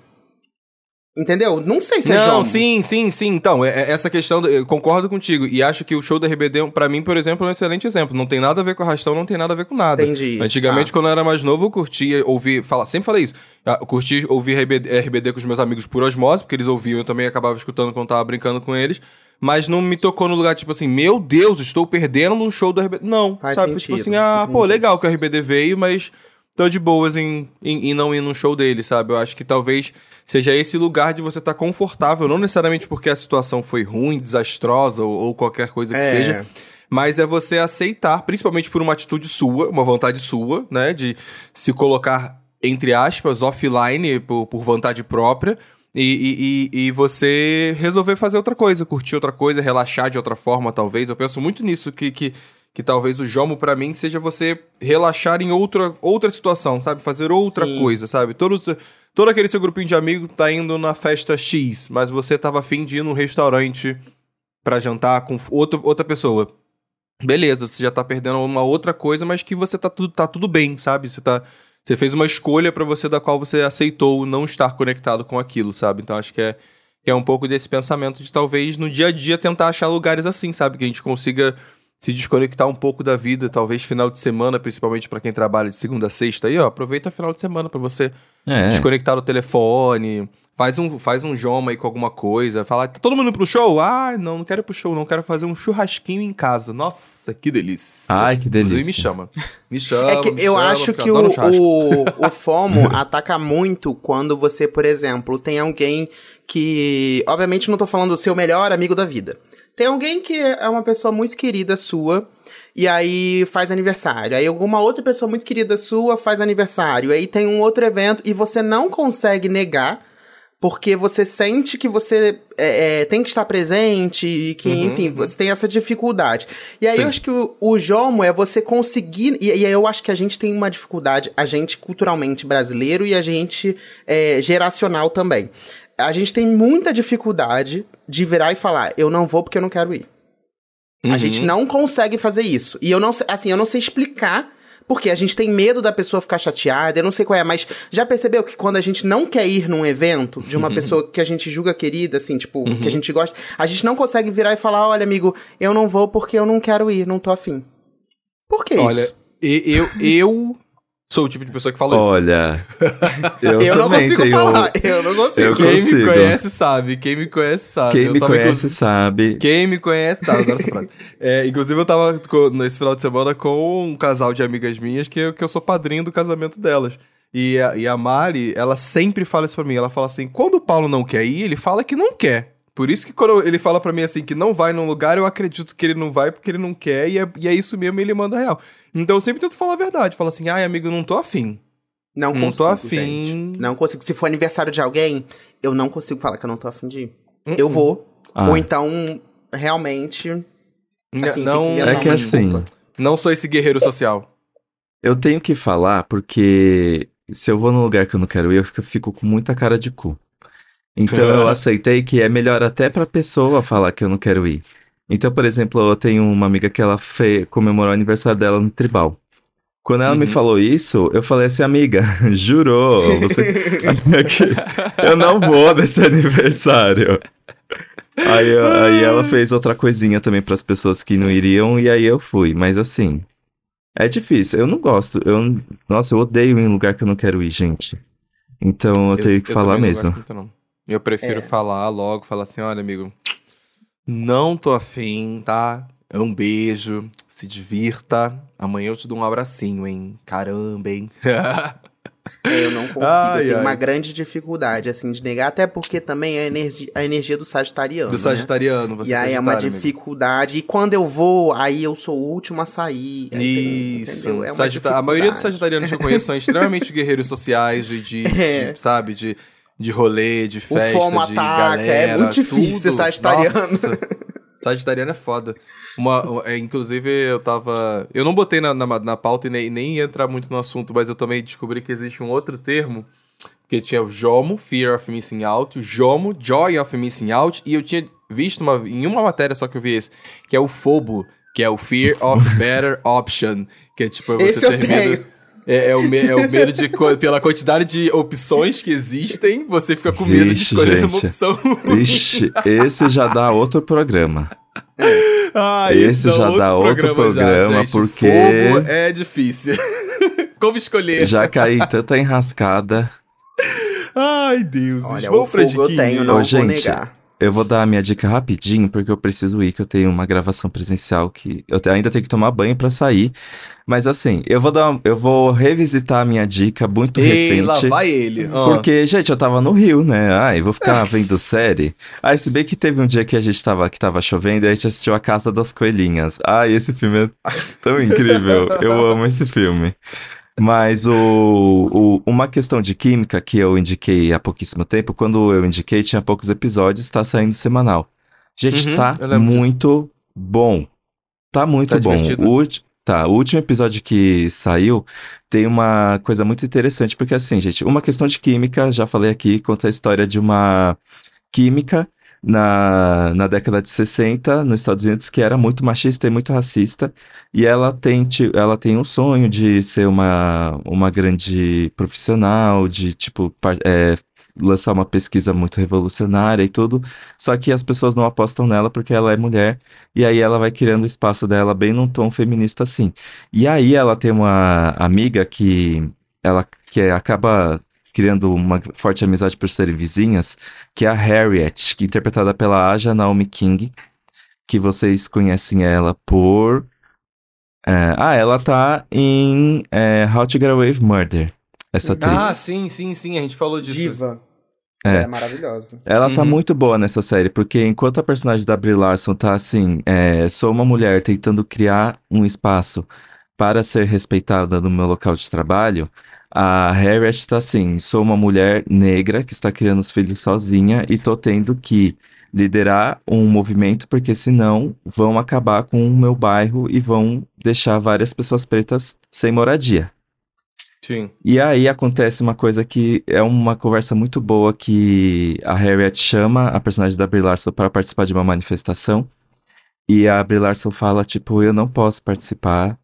entendeu? Não sei se é Não, sim, sim, sim. Então, é- é essa questão, eu concordo contigo. E acho que o show da RBD, pra mim, por exemplo, é um excelente exemplo. Não tem nada a ver com arrastão, não tem nada a ver com nada. Entendi. Antigamente, Ah. quando eu era mais novo, eu curtia ouvir. Fala, sempre falei isso. Ah, Eu curti ouvir RBD, RBD com os meus amigos por osmose, porque eles ouviam, eu também acabava escutando quando tava brincando com eles. Mas não me tocou no lugar, tipo assim, meu Deus, estou perdendo um show do RBD. Não, Faz sabe? Tipo sentido, assim, ah, pô, entendi. legal que o RBD veio, mas tô de boas em, em, em não ir num show dele, sabe? Eu acho que talvez seja esse lugar de você estar confortável, não necessariamente porque a situação foi ruim, desastrosa ou, ou qualquer coisa que É. seja, mas é você aceitar, principalmente por uma atitude sua, uma vontade sua, né, de se colocar, entre aspas, offline por, por vontade própria. E, e, e, e você resolver fazer outra coisa, curtir outra coisa, relaxar de outra forma, talvez. Eu penso muito nisso, que, que, que talvez o Jomo, pra mim, seja você relaxar em outra, outra situação, sabe? Fazer outra Sim. coisa, sabe? Todos, todo aquele seu grupinho de amigos tá indo na festa X, mas você tava afim de ir num restaurante pra jantar com outro, outra pessoa. Beleza, você já tá perdendo uma outra coisa, mas que você tá tudo, tá tudo bem, sabe? Você tá. Você fez uma escolha pra você da qual você aceitou não estar conectado com aquilo, sabe? Então acho que é, que é um pouco desse pensamento de talvez no dia a dia tentar achar lugares assim, sabe? Que a gente consiga se desconectar um pouco da vida, talvez final de semana, principalmente pra quem trabalha de segunda a sexta aí, ó, aproveita final de semana pra você É. desconectar do telefone, faz um, faz um joma aí com alguma coisa, fala, tá todo mundo indo pro show? Ah, não, não quero ir pro show, não, quero fazer um churrasquinho em casa. Nossa, que delícia. Ai, que delícia. Inclusive me chama. Me chama, <laughs> É que me eu chama, acho que eu o, o, o <laughs> FOMO ataca muito quando você, por exemplo, tem alguém que. Obviamente, não tô falando do seu melhor amigo da vida. Tem alguém que é uma pessoa muito querida sua. E aí faz aniversário. Aí alguma outra pessoa muito querida sua faz aniversário. Aí tem um outro evento e você não consegue negar porque você sente que você é, é, tem que estar presente e que, enfim, você tem essa dificuldade. E aí eu acho que o, o Jomo é você conseguir. E, e aí eu acho que a gente tem uma dificuldade, a gente culturalmente brasileiro e a gente é, geracional também. A gente tem muita dificuldade de virar e falar: eu não vou porque eu não quero ir. A Uhum. gente não consegue fazer isso. E eu não sei, assim, eu não sei explicar. Porque a gente tem medo da pessoa ficar chateada, eu não sei qual é, mas já percebeu que quando a gente não quer ir num evento de Uhum. uma pessoa que a gente julga querida, assim, tipo, que a gente gosta, a gente não consegue virar e falar: olha, amigo, eu não vou porque eu não quero ir, não tô afim. Por que Olha, isso? e- eu, eu sou o tipo de pessoa que fala isso. Olha, <laughs> eu, Eu não consigo tenho... falar, eu não consigo. Eu Quem me consigo. conhece sabe, quem me conhece sabe. Quem Eu me conhece inclusive- sabe. Quem me conhece, tá, adoro essa frase. É, inclusive, eu tava co- nesse final de semana com um casal de amigas minhas que, eu- que eu sou padrinho do casamento delas. E a, e a Mari, ela sempre fala isso pra mim. Ela fala assim: quando o Paulo não quer ir, ele fala que não quer. Por isso que quando ele fala pra mim assim que não vai num lugar, eu acredito que ele não vai porque ele não quer, e é, e é isso mesmo, ele manda real. Então eu sempre tento falar a verdade. Fala assim, ai, amigo, eu não tô afim. Não Não consigo, tô afim. gente. Não consigo. Se for aniversário de alguém, eu não consigo falar que eu não tô afim de ir. Eu vou. Ah. Ou então, realmente. Assim, não, que É que assim, desculpa. não sou esse guerreiro social. eu tenho que falar porque se eu vou num lugar que eu não quero ir, eu fico, fico com muita cara de cu. Então eu <laughs> aceitei que é melhor até pra pessoa falar que eu não quero ir. Então, por exemplo, eu tenho uma amiga que ela fe... comemorou o aniversário dela no tribal. Quando ela me Uhum. falou isso, eu falei assim, amiga, <laughs> jurou, você... que <laughs> eu não vou nesse aniversário. Aí, eu- aí ela fez outra coisinha também pras pessoas que não iriam, e aí eu fui. Mas assim, é difícil. Eu não gosto. Eu, nossa, eu odeio ir em lugar que eu não quero ir, gente. Então eu, tenho que falar também não mesmo. não. Eu prefiro É. falar logo, falar assim, olha, amigo, não tô afim, tá? É um beijo, se divirta. Amanhã eu te dou um abracinho, hein? Caramba, hein? <laughs> É, eu não consigo. Ai, eu tenho ai. uma grande dificuldade, assim, de negar. Até porque também é a energia, a energia do sagitariano. Do né? sagitariano, você E aí é uma sagitário, amigo. dificuldade. E quando eu vou, aí eu sou o último a sair. Isso. entendeu? É Sagita- A maioria dos dificuldade. sagitarianos que eu conheço são extremamente <laughs> guerreiros sociais, de, de- É. de, sabe, de, de rolê, de O festa, FOMO de ataca, galera. é muito difícil ser tudo. sagitariano. Nossa. <laughs> Sagitariano é foda. Uma, é, inclusive, eu tava. Eu não botei na, na, na pauta e nem, nem ia entrar muito no assunto, mas eu também descobri que existe um outro termo. Que tinha o JOMO, Fear of Missing Out, o JOMO, Joy of Missing Out, e eu tinha visto uma, em uma matéria só que eu vi esse, que é o FOBO, que é o Fear of <laughs> Better Option, que é tipo, você Esse eu ter tenho. É, é o, me- é o medo de. Pela quantidade de opções que existem, você fica com medo de Vixe, escolher uma gente. opção. Ixi, esse já dá outro programa. Ah, Esse já dá outro programa, gente. porque- Fogo é difícil. <laughs> Como escolher? Já caí em tanta enrascada. Ai, Deus. Olha, Vamos o fogo eu tenho, não Ô, vou gente, negar. Eu vou dar a minha dica rapidinho, porque eu preciso ir, que eu tenho uma gravação presencial que eu ainda tenho que tomar banho pra sair. Mas assim, eu vou dar, eu vou revisitar a minha dica muito Ei, lá recente. vai ele. Ah. Porque, gente, eu tava no Rio, né? Ai, vou ficar <laughs> vendo série. Aí, se bem que teve um dia que a gente tava, que tava chovendo e a gente assistiu A Casa das Coelhinhas. Ai, esse filme é tão incrível. Eu amo esse filme. Mas o, o- uma questão de química que eu indiquei há pouquíssimo tempo, quando eu indiquei, tinha poucos episódios, tá saindo semanal. Gente, Uhum, tá lembro disso. muito bom. Tá muito Tá bom. divertido? O, tá, o último episódio que saiu tem uma coisa muito interessante, porque assim, gente, uma questão de química, já falei aqui, conta a história de uma química na, na década de 60 nos Estados Unidos que era muito machista e muito racista, e ela tem, ela tem um sonho de ser uma, uma grande profissional, de, tipo, é, lançar uma pesquisa muito revolucionária e tudo, só que as pessoas não apostam nela porque ela é mulher, e aí ela vai criando o espaço dela bem num tom feminista assim. E aí ela tem uma amiga que ela que acaba criando uma forte amizade por serem vizinhas, que é a Harriet, que é interpretada pela Aja Naomi King, que vocês conhecem ela por é, ah, ela tá em é, How to Get Away with Murder, essa atriz. Ah, sim, sim, sim. A gente falou disso. Diva. É. É, maravilhosa. Ela tá Uhum. muito boa nessa série, porque enquanto a personagem da Brie Larson tá assim, é, sou uma mulher tentando criar um espaço para ser respeitada no meu local de trabalho, a Harriet tá assim, sou uma mulher negra que está criando os filhos sozinha e tô tendo que liderar um movimento, porque senão vão acabar com o meu bairro e vão deixar várias pessoas pretas sem moradia. Sim. E aí acontece uma coisa que é uma conversa muito boa que a Harriet chama a personagem da Brie Larson para participar de uma manifestação. E a Brie Larson fala, tipo, eu não posso participar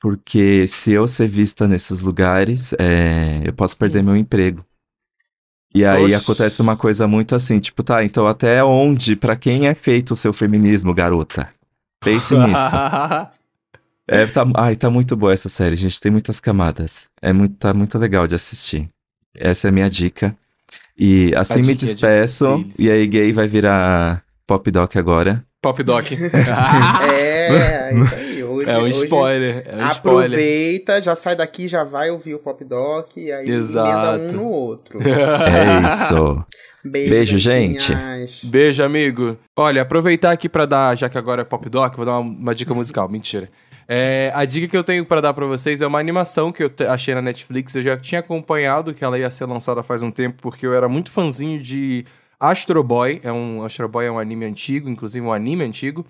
porque se eu ser vista nesses lugares, é, eu posso perder meu emprego. E aí Oxi. acontece uma coisa muito assim, tipo, tá, então até onde, pra quem é feito o seu feminismo, garota? Pense nisso. <laughs> É, tá, ai, tá muito boa essa série, gente. Tem muitas camadas. É muito, tá muito legal de assistir. Essa é a minha dica. E assim me dica de despeço. deles. E aí, gay vai virar pop doc agora. Pop Doc. <laughs> <laughs> É, isso aí. Hoje, é um hoje spoiler. É um spoiler. Aproveita, já sai daqui, já vai ouvir o Pop Doc e aí Exato. emenda um no outro. <laughs> É isso. Beijo, gente. gatinhas. Beijo, amigo. Olha, aproveitar aqui pra dar, já que agora é pop doc, vou dar uma, uma dica musical. <laughs> Mentira. É, a dica que eu tenho pra dar pra vocês é uma animação que eu achei na Netflix. Eu já tinha acompanhado que ela ia ser lançada faz um tempo, porque eu era muito fãzinho de Astro Boy. É um, Astro Boy é um anime antigo, inclusive um anime antigo.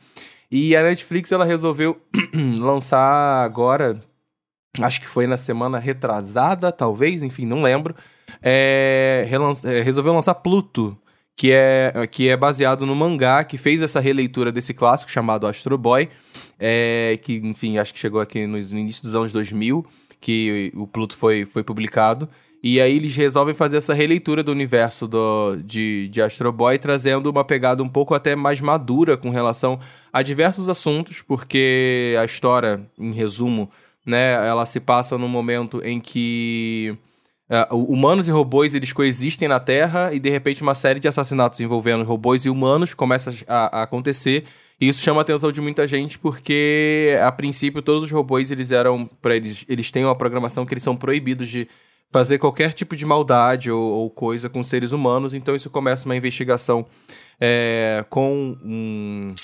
E a Netflix ela resolveu <clears throat> lançar agora, acho que foi na semana retrasada, talvez, enfim, não lembro. É, é, resolveu lançar Pluto, que é, que é baseado no mangá, que fez essa releitura desse clássico chamado Astro Boy, é, que, enfim, acho que chegou aqui nos- no início dos anos 2000, que o Pluto foi, foi publicado. E aí eles resolvem fazer essa releitura do universo do, de, de Astro Boy, trazendo uma pegada um pouco até mais madura com relação a diversos assuntos, porque a história, em resumo, né, ela se passa num momento em que hu- humanos e robôs eles coexistem na Terra e de repente uma série de assassinatos envolvendo robôs e humanos começa a, a acontecer. E isso chama a atenção de muita gente porque a princípio todos os robôs eles eram para eles eles têm uma programação que eles são proibidos de fazer qualquer tipo de maldade ou, ou coisa com seres humanos então isso começa uma investigação é, com um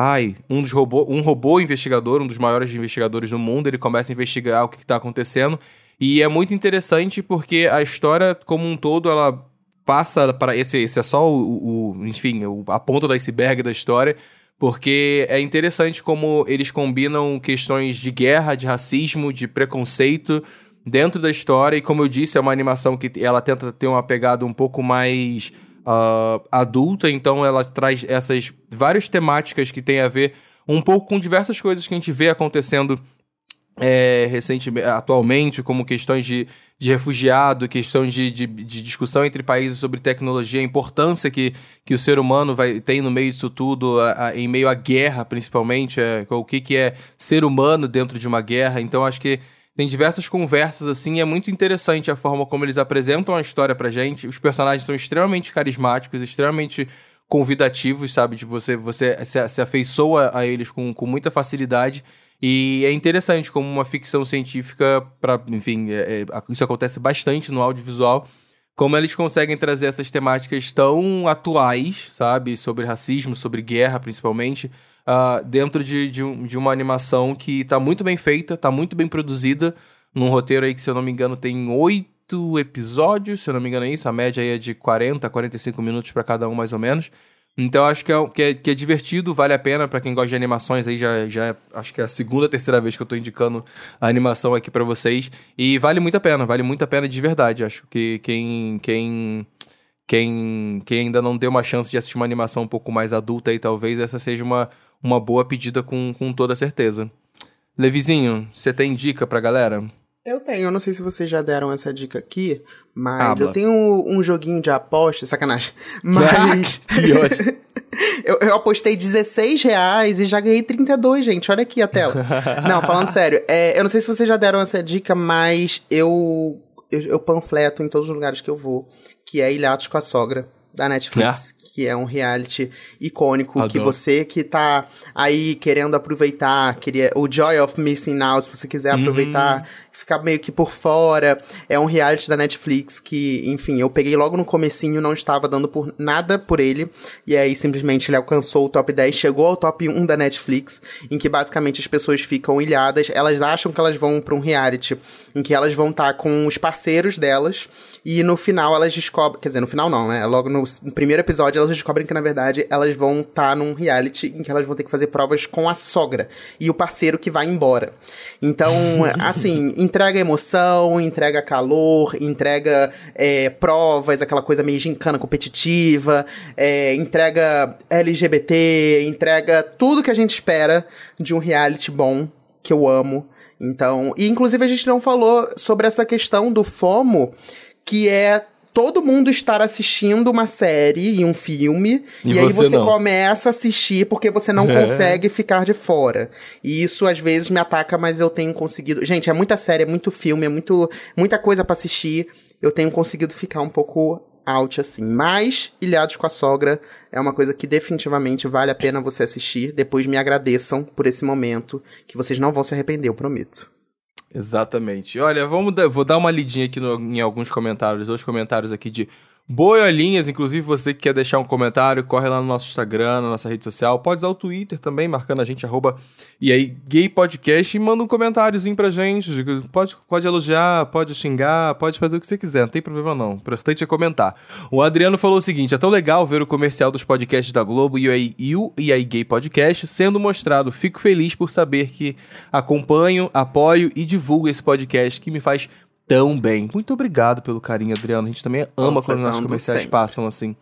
Ai, um dos robô, um robô investigador, um dos maiores investigadores do mundo, ele começa a investigar o que está acontecendo. E é muito interessante porque a história como um todo, ela passa para esse, esse é só o, o- enfim, a ponta do iceberg da história, porque é interessante como eles combinam questões de guerra, de racismo, de preconceito dentro da história. E como eu disse, é uma animação que ela tenta ter uma pegada um pouco mais uh, adulta, então ela traz essas várias temáticas que tem a ver um pouco com diversas coisas que a gente vê acontecendo é, recentemente, atualmente, como questões de, de refugiado, questões de, de, de, discussão entre países sobre tecnologia, a importância que, que o ser humano vai, tem no meio disso tudo, a, a, em meio à guerra, principalmente, é, o que, que é ser humano dentro de uma guerra. Então, acho que tem diversas conversas assim, é muito interessante a forma como eles apresentam a história pra gente. Os personagens são extremamente carismáticos, extremamente convidativos, sabe? De você, você se, se afeiçoa a eles com, com muita facilidade. E é interessante como uma ficção científica, para enfim, é, é, isso acontece bastante no audiovisual, como eles conseguem trazer essas temáticas tão atuais, sabe, sobre racismo, sobre guerra, principalmente, uh, dentro de, de, um, de, uma animação que está muito bem feita, está muito bem produzida, num roteiro aí que, se eu não me engano, tem oito episódios, se eu não me engano é isso, a média aí é de 40, 45 minutos para cada um, mais ou menos. Então acho que é, que é, que é divertido, vale a pena para quem gosta de animações aí já, já é, acho que é a segunda, terceira vez que eu tô indicando a animação aqui para vocês e vale muito a pena, vale muito a pena de verdade. Acho que quem quem quem quem ainda não deu uma chance de assistir uma animação um pouco mais adulta aí, talvez essa seja uma, uma boa pedida com, com toda certeza. Levizinho, você tem dica pra galera? Eu tenho, eu não sei se vocês já deram essa dica aqui, mas eu tenho um, um, joguinho de aposta, sacanagem. <laughs> Mas. <laughs> <laughs> eu, eu apostei 16 reais e já ganhei 32, gente. Olha aqui a tela. não, falando sério, é, eu não sei se vocês já deram essa dica, mas eu, eu, eu panfleto em todos os lugares que eu vou, que é Ilhados com a Sogra, da Netflix. Que é um reality icônico Adoro. que você que tá aí querendo aproveitar, queria o Joy of Missing Out, se você quiser aproveitar, uhum ficar meio que por fora. É um reality da Netflix que, enfim, eu peguei logo no comecinho, não estava dando por nada por ele. E aí, simplesmente, ele alcançou o top 10, chegou ao top 1 da Netflix, em que basicamente as pessoas ficam ilhadas. Elas acham que elas vão para um reality em que elas vão estar tá com os parceiros delas. E no final elas descobrem. Quer dizer, no final não, né? Logo no, no primeiro episódio elas descobrem que, na verdade, elas vão estar tá num reality em que elas vão ter que fazer provas com a sogra e o parceiro que vai embora. Então, <laughs> assim, entrega emoção, entrega calor, entrega é, provas, aquela coisa meio gincana competitiva, é, entrega LGBT, entrega tudo que a gente espera de um reality bom, que eu amo. Então, e inclusive a gente não falou sobre essa questão do FOMO, que é todo mundo estar assistindo uma série e um filme, e, e aí você não. começa a assistir porque você não é. consegue ficar de fora. E isso às vezes me ataca, mas eu tenho conseguido. Gente, é muita série, é muito filme, é muito, muita coisa para assistir. Eu tenho conseguido ficar um pouco out assim. Mas Ilhados com a Sogra é uma coisa que definitivamente vale a pena você assistir. Depois me agradeçam por esse momento, que vocês não vão se arrepender, eu prometo. Exatamente. Olha, vamos vou dar uma lidinha aqui no, em alguns comentários, dois comentários aqui de Boiolinhas, inclusive você que quer deixar um comentário, corre lá no nosso Instagram, na nossa rede social. Pode usar o Twitter também, marcando a gente, arroba e aí, gay podcast, e manda um comentáriozinho pra gente. Pode, pode elogiar, pode xingar, pode fazer o que você quiser, não tem problema não. O importante é comentar. O Adriano falou o seguinte: é tão legal ver o comercial dos podcasts da Globo e o, e e aí Gay Podcast sendo mostrado. Fico feliz por saber que acompanho, apoio e divulgo esse podcast que me faz tão bem. Muito obrigado pelo carinho, Adriano. A gente também ama quando nossos comerciais sempre. passam assim.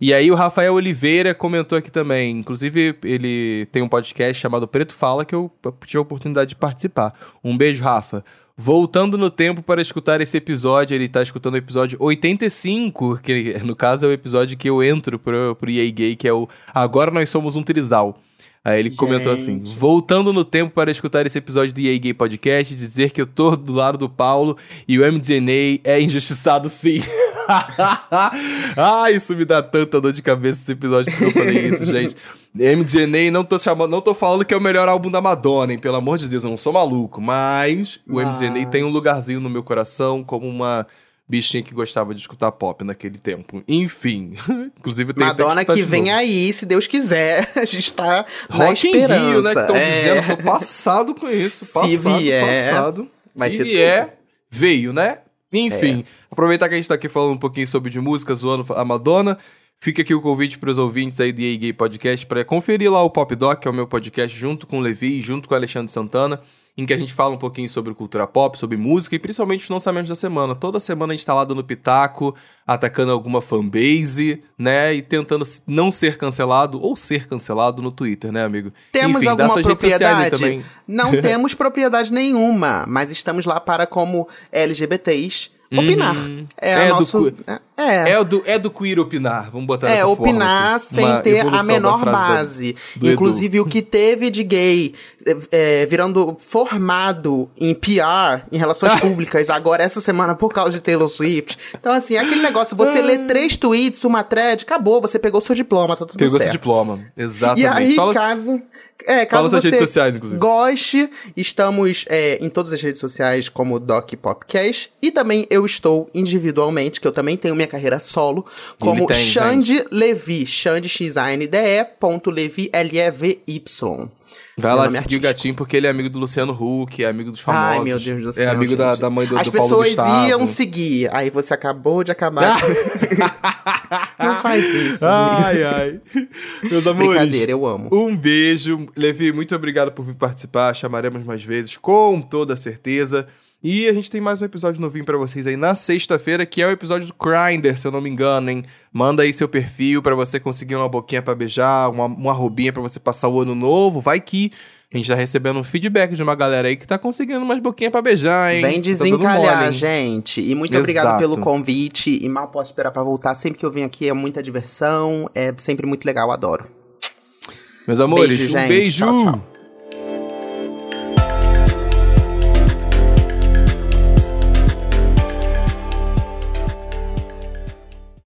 E aí o Rafael Oliveira comentou aqui também. Inclusive, ele tem um podcast chamado Preto Fala que eu tive a oportunidade de participar. Um beijo, Rafa. Voltando no tempo para escutar esse episódio, ele tá escutando o episódio 85, que no caso é o episódio que eu entro pro, pro EA Gay, que é o Agora Nós Somos um Trisal. Aí ele Gente. comentou assim: voltando no tempo para escutar esse episódio do EA Gay Podcast, dizer que eu tô do lado do Paulo e o MDNA é injustiçado sim. <laughs> ah, isso me dá tanta dor de cabeça esse episódio que eu falei isso, <laughs> gente. MDNA, não tô chamando, não tô falando que é o melhor álbum da Madonna, hein? Pelo amor de Deus, eu não sou maluco, mas, mas... o MDNA tem um lugarzinho no meu coração como uma bichinha que gostava de escutar pop naquele tempo. Enfim. <laughs> Inclusive tem Madonna que, que vem aí, se Deus quiser. <laughs> A gente tá Rock na esperança. Rio, né? Que estão é. dizendo. Tô passado com isso. <laughs> Passado, se vier, passado. Vai se vier, veio, né? Enfim. É. Aproveitar que a gente tá aqui falando um pouquinho sobre de música, zoando a Madonna. Fica aqui o convite para os ouvintes aí do EA Gay Podcast para conferir lá o Pop Doc, que é o meu podcast, junto com o Levi, junto com o Alexandre Santana, em que a gente fala um pouquinho sobre cultura pop, sobre música e principalmente os lançamentos da semana. Toda semana a gente tá lá dando pitaco, atacando alguma fanbase, né? E tentando não ser cancelado ou ser cancelado no Twitter, né, amigo? Temos Enfim, alguma propriedade? também. Não <laughs> temos propriedade nenhuma, mas estamos lá para, como LGBTs, opinar. É, É a do nosso. cu- É, É do, é do queer opinar, vamos botar É, dessa forma, opinar assim. sem ter a menor da- base. do Edu. Inclusive, o que teve de gay é, é, virando formado em PR, em relações <laughs> públicas, agora essa semana por causa de Taylor Swift. Então, assim, é aquele negócio, você <laughs> lê três tweets, uma thread, acabou, você pegou seu diploma, tá tudo Pegou certo. diploma, exatamente. E aí, Fala- caso. É, Fala caso suas você redes sociais, inclusive. goste, estamos é, em todas as redes sociais como Doc Popcast. E também eu estou individualmente, que eu também tenho minha carreira solo, como tem, Xande Levi, Xande X-A-N-D-E, ponto Levi, L-E-V-Y. Vai lá é seguir o gatinho porque ele é amigo do Luciano Huck, é amigo dos famosos. Ai, meu Deus do céu. É amigo da, gente. da mãe do, As do Paulo pessoas Gustavo. iam seguir, aí você acabou de acabar. <laughs> Não faz isso. Ai, ai. Meus amores. Brincadeira, eu amo. Um beijo. Levi, muito obrigado por vir participar. Chamaremos mais vezes, com toda certeza. E a gente tem mais um episódio novinho pra vocês aí na sexta-feira, que é o episódio do Grindr, se eu não me engano, hein? Manda aí seu perfil pra você conseguir uma boquinha pra beijar, uma, uma roubinha pra você passar o ano novo. Vai que a gente tá recebendo um feedback de uma galera aí que tá conseguindo umas boquinhas pra beijar, hein? Vem tá desencalhar, mole, hein? gente. E muito Exato. obrigado pelo convite. E mal posso esperar pra voltar. Sempre que eu venho aqui é muita diversão. É sempre muito legal, adoro. Meus amores, Beijo, um beijo! Tchau, tchau.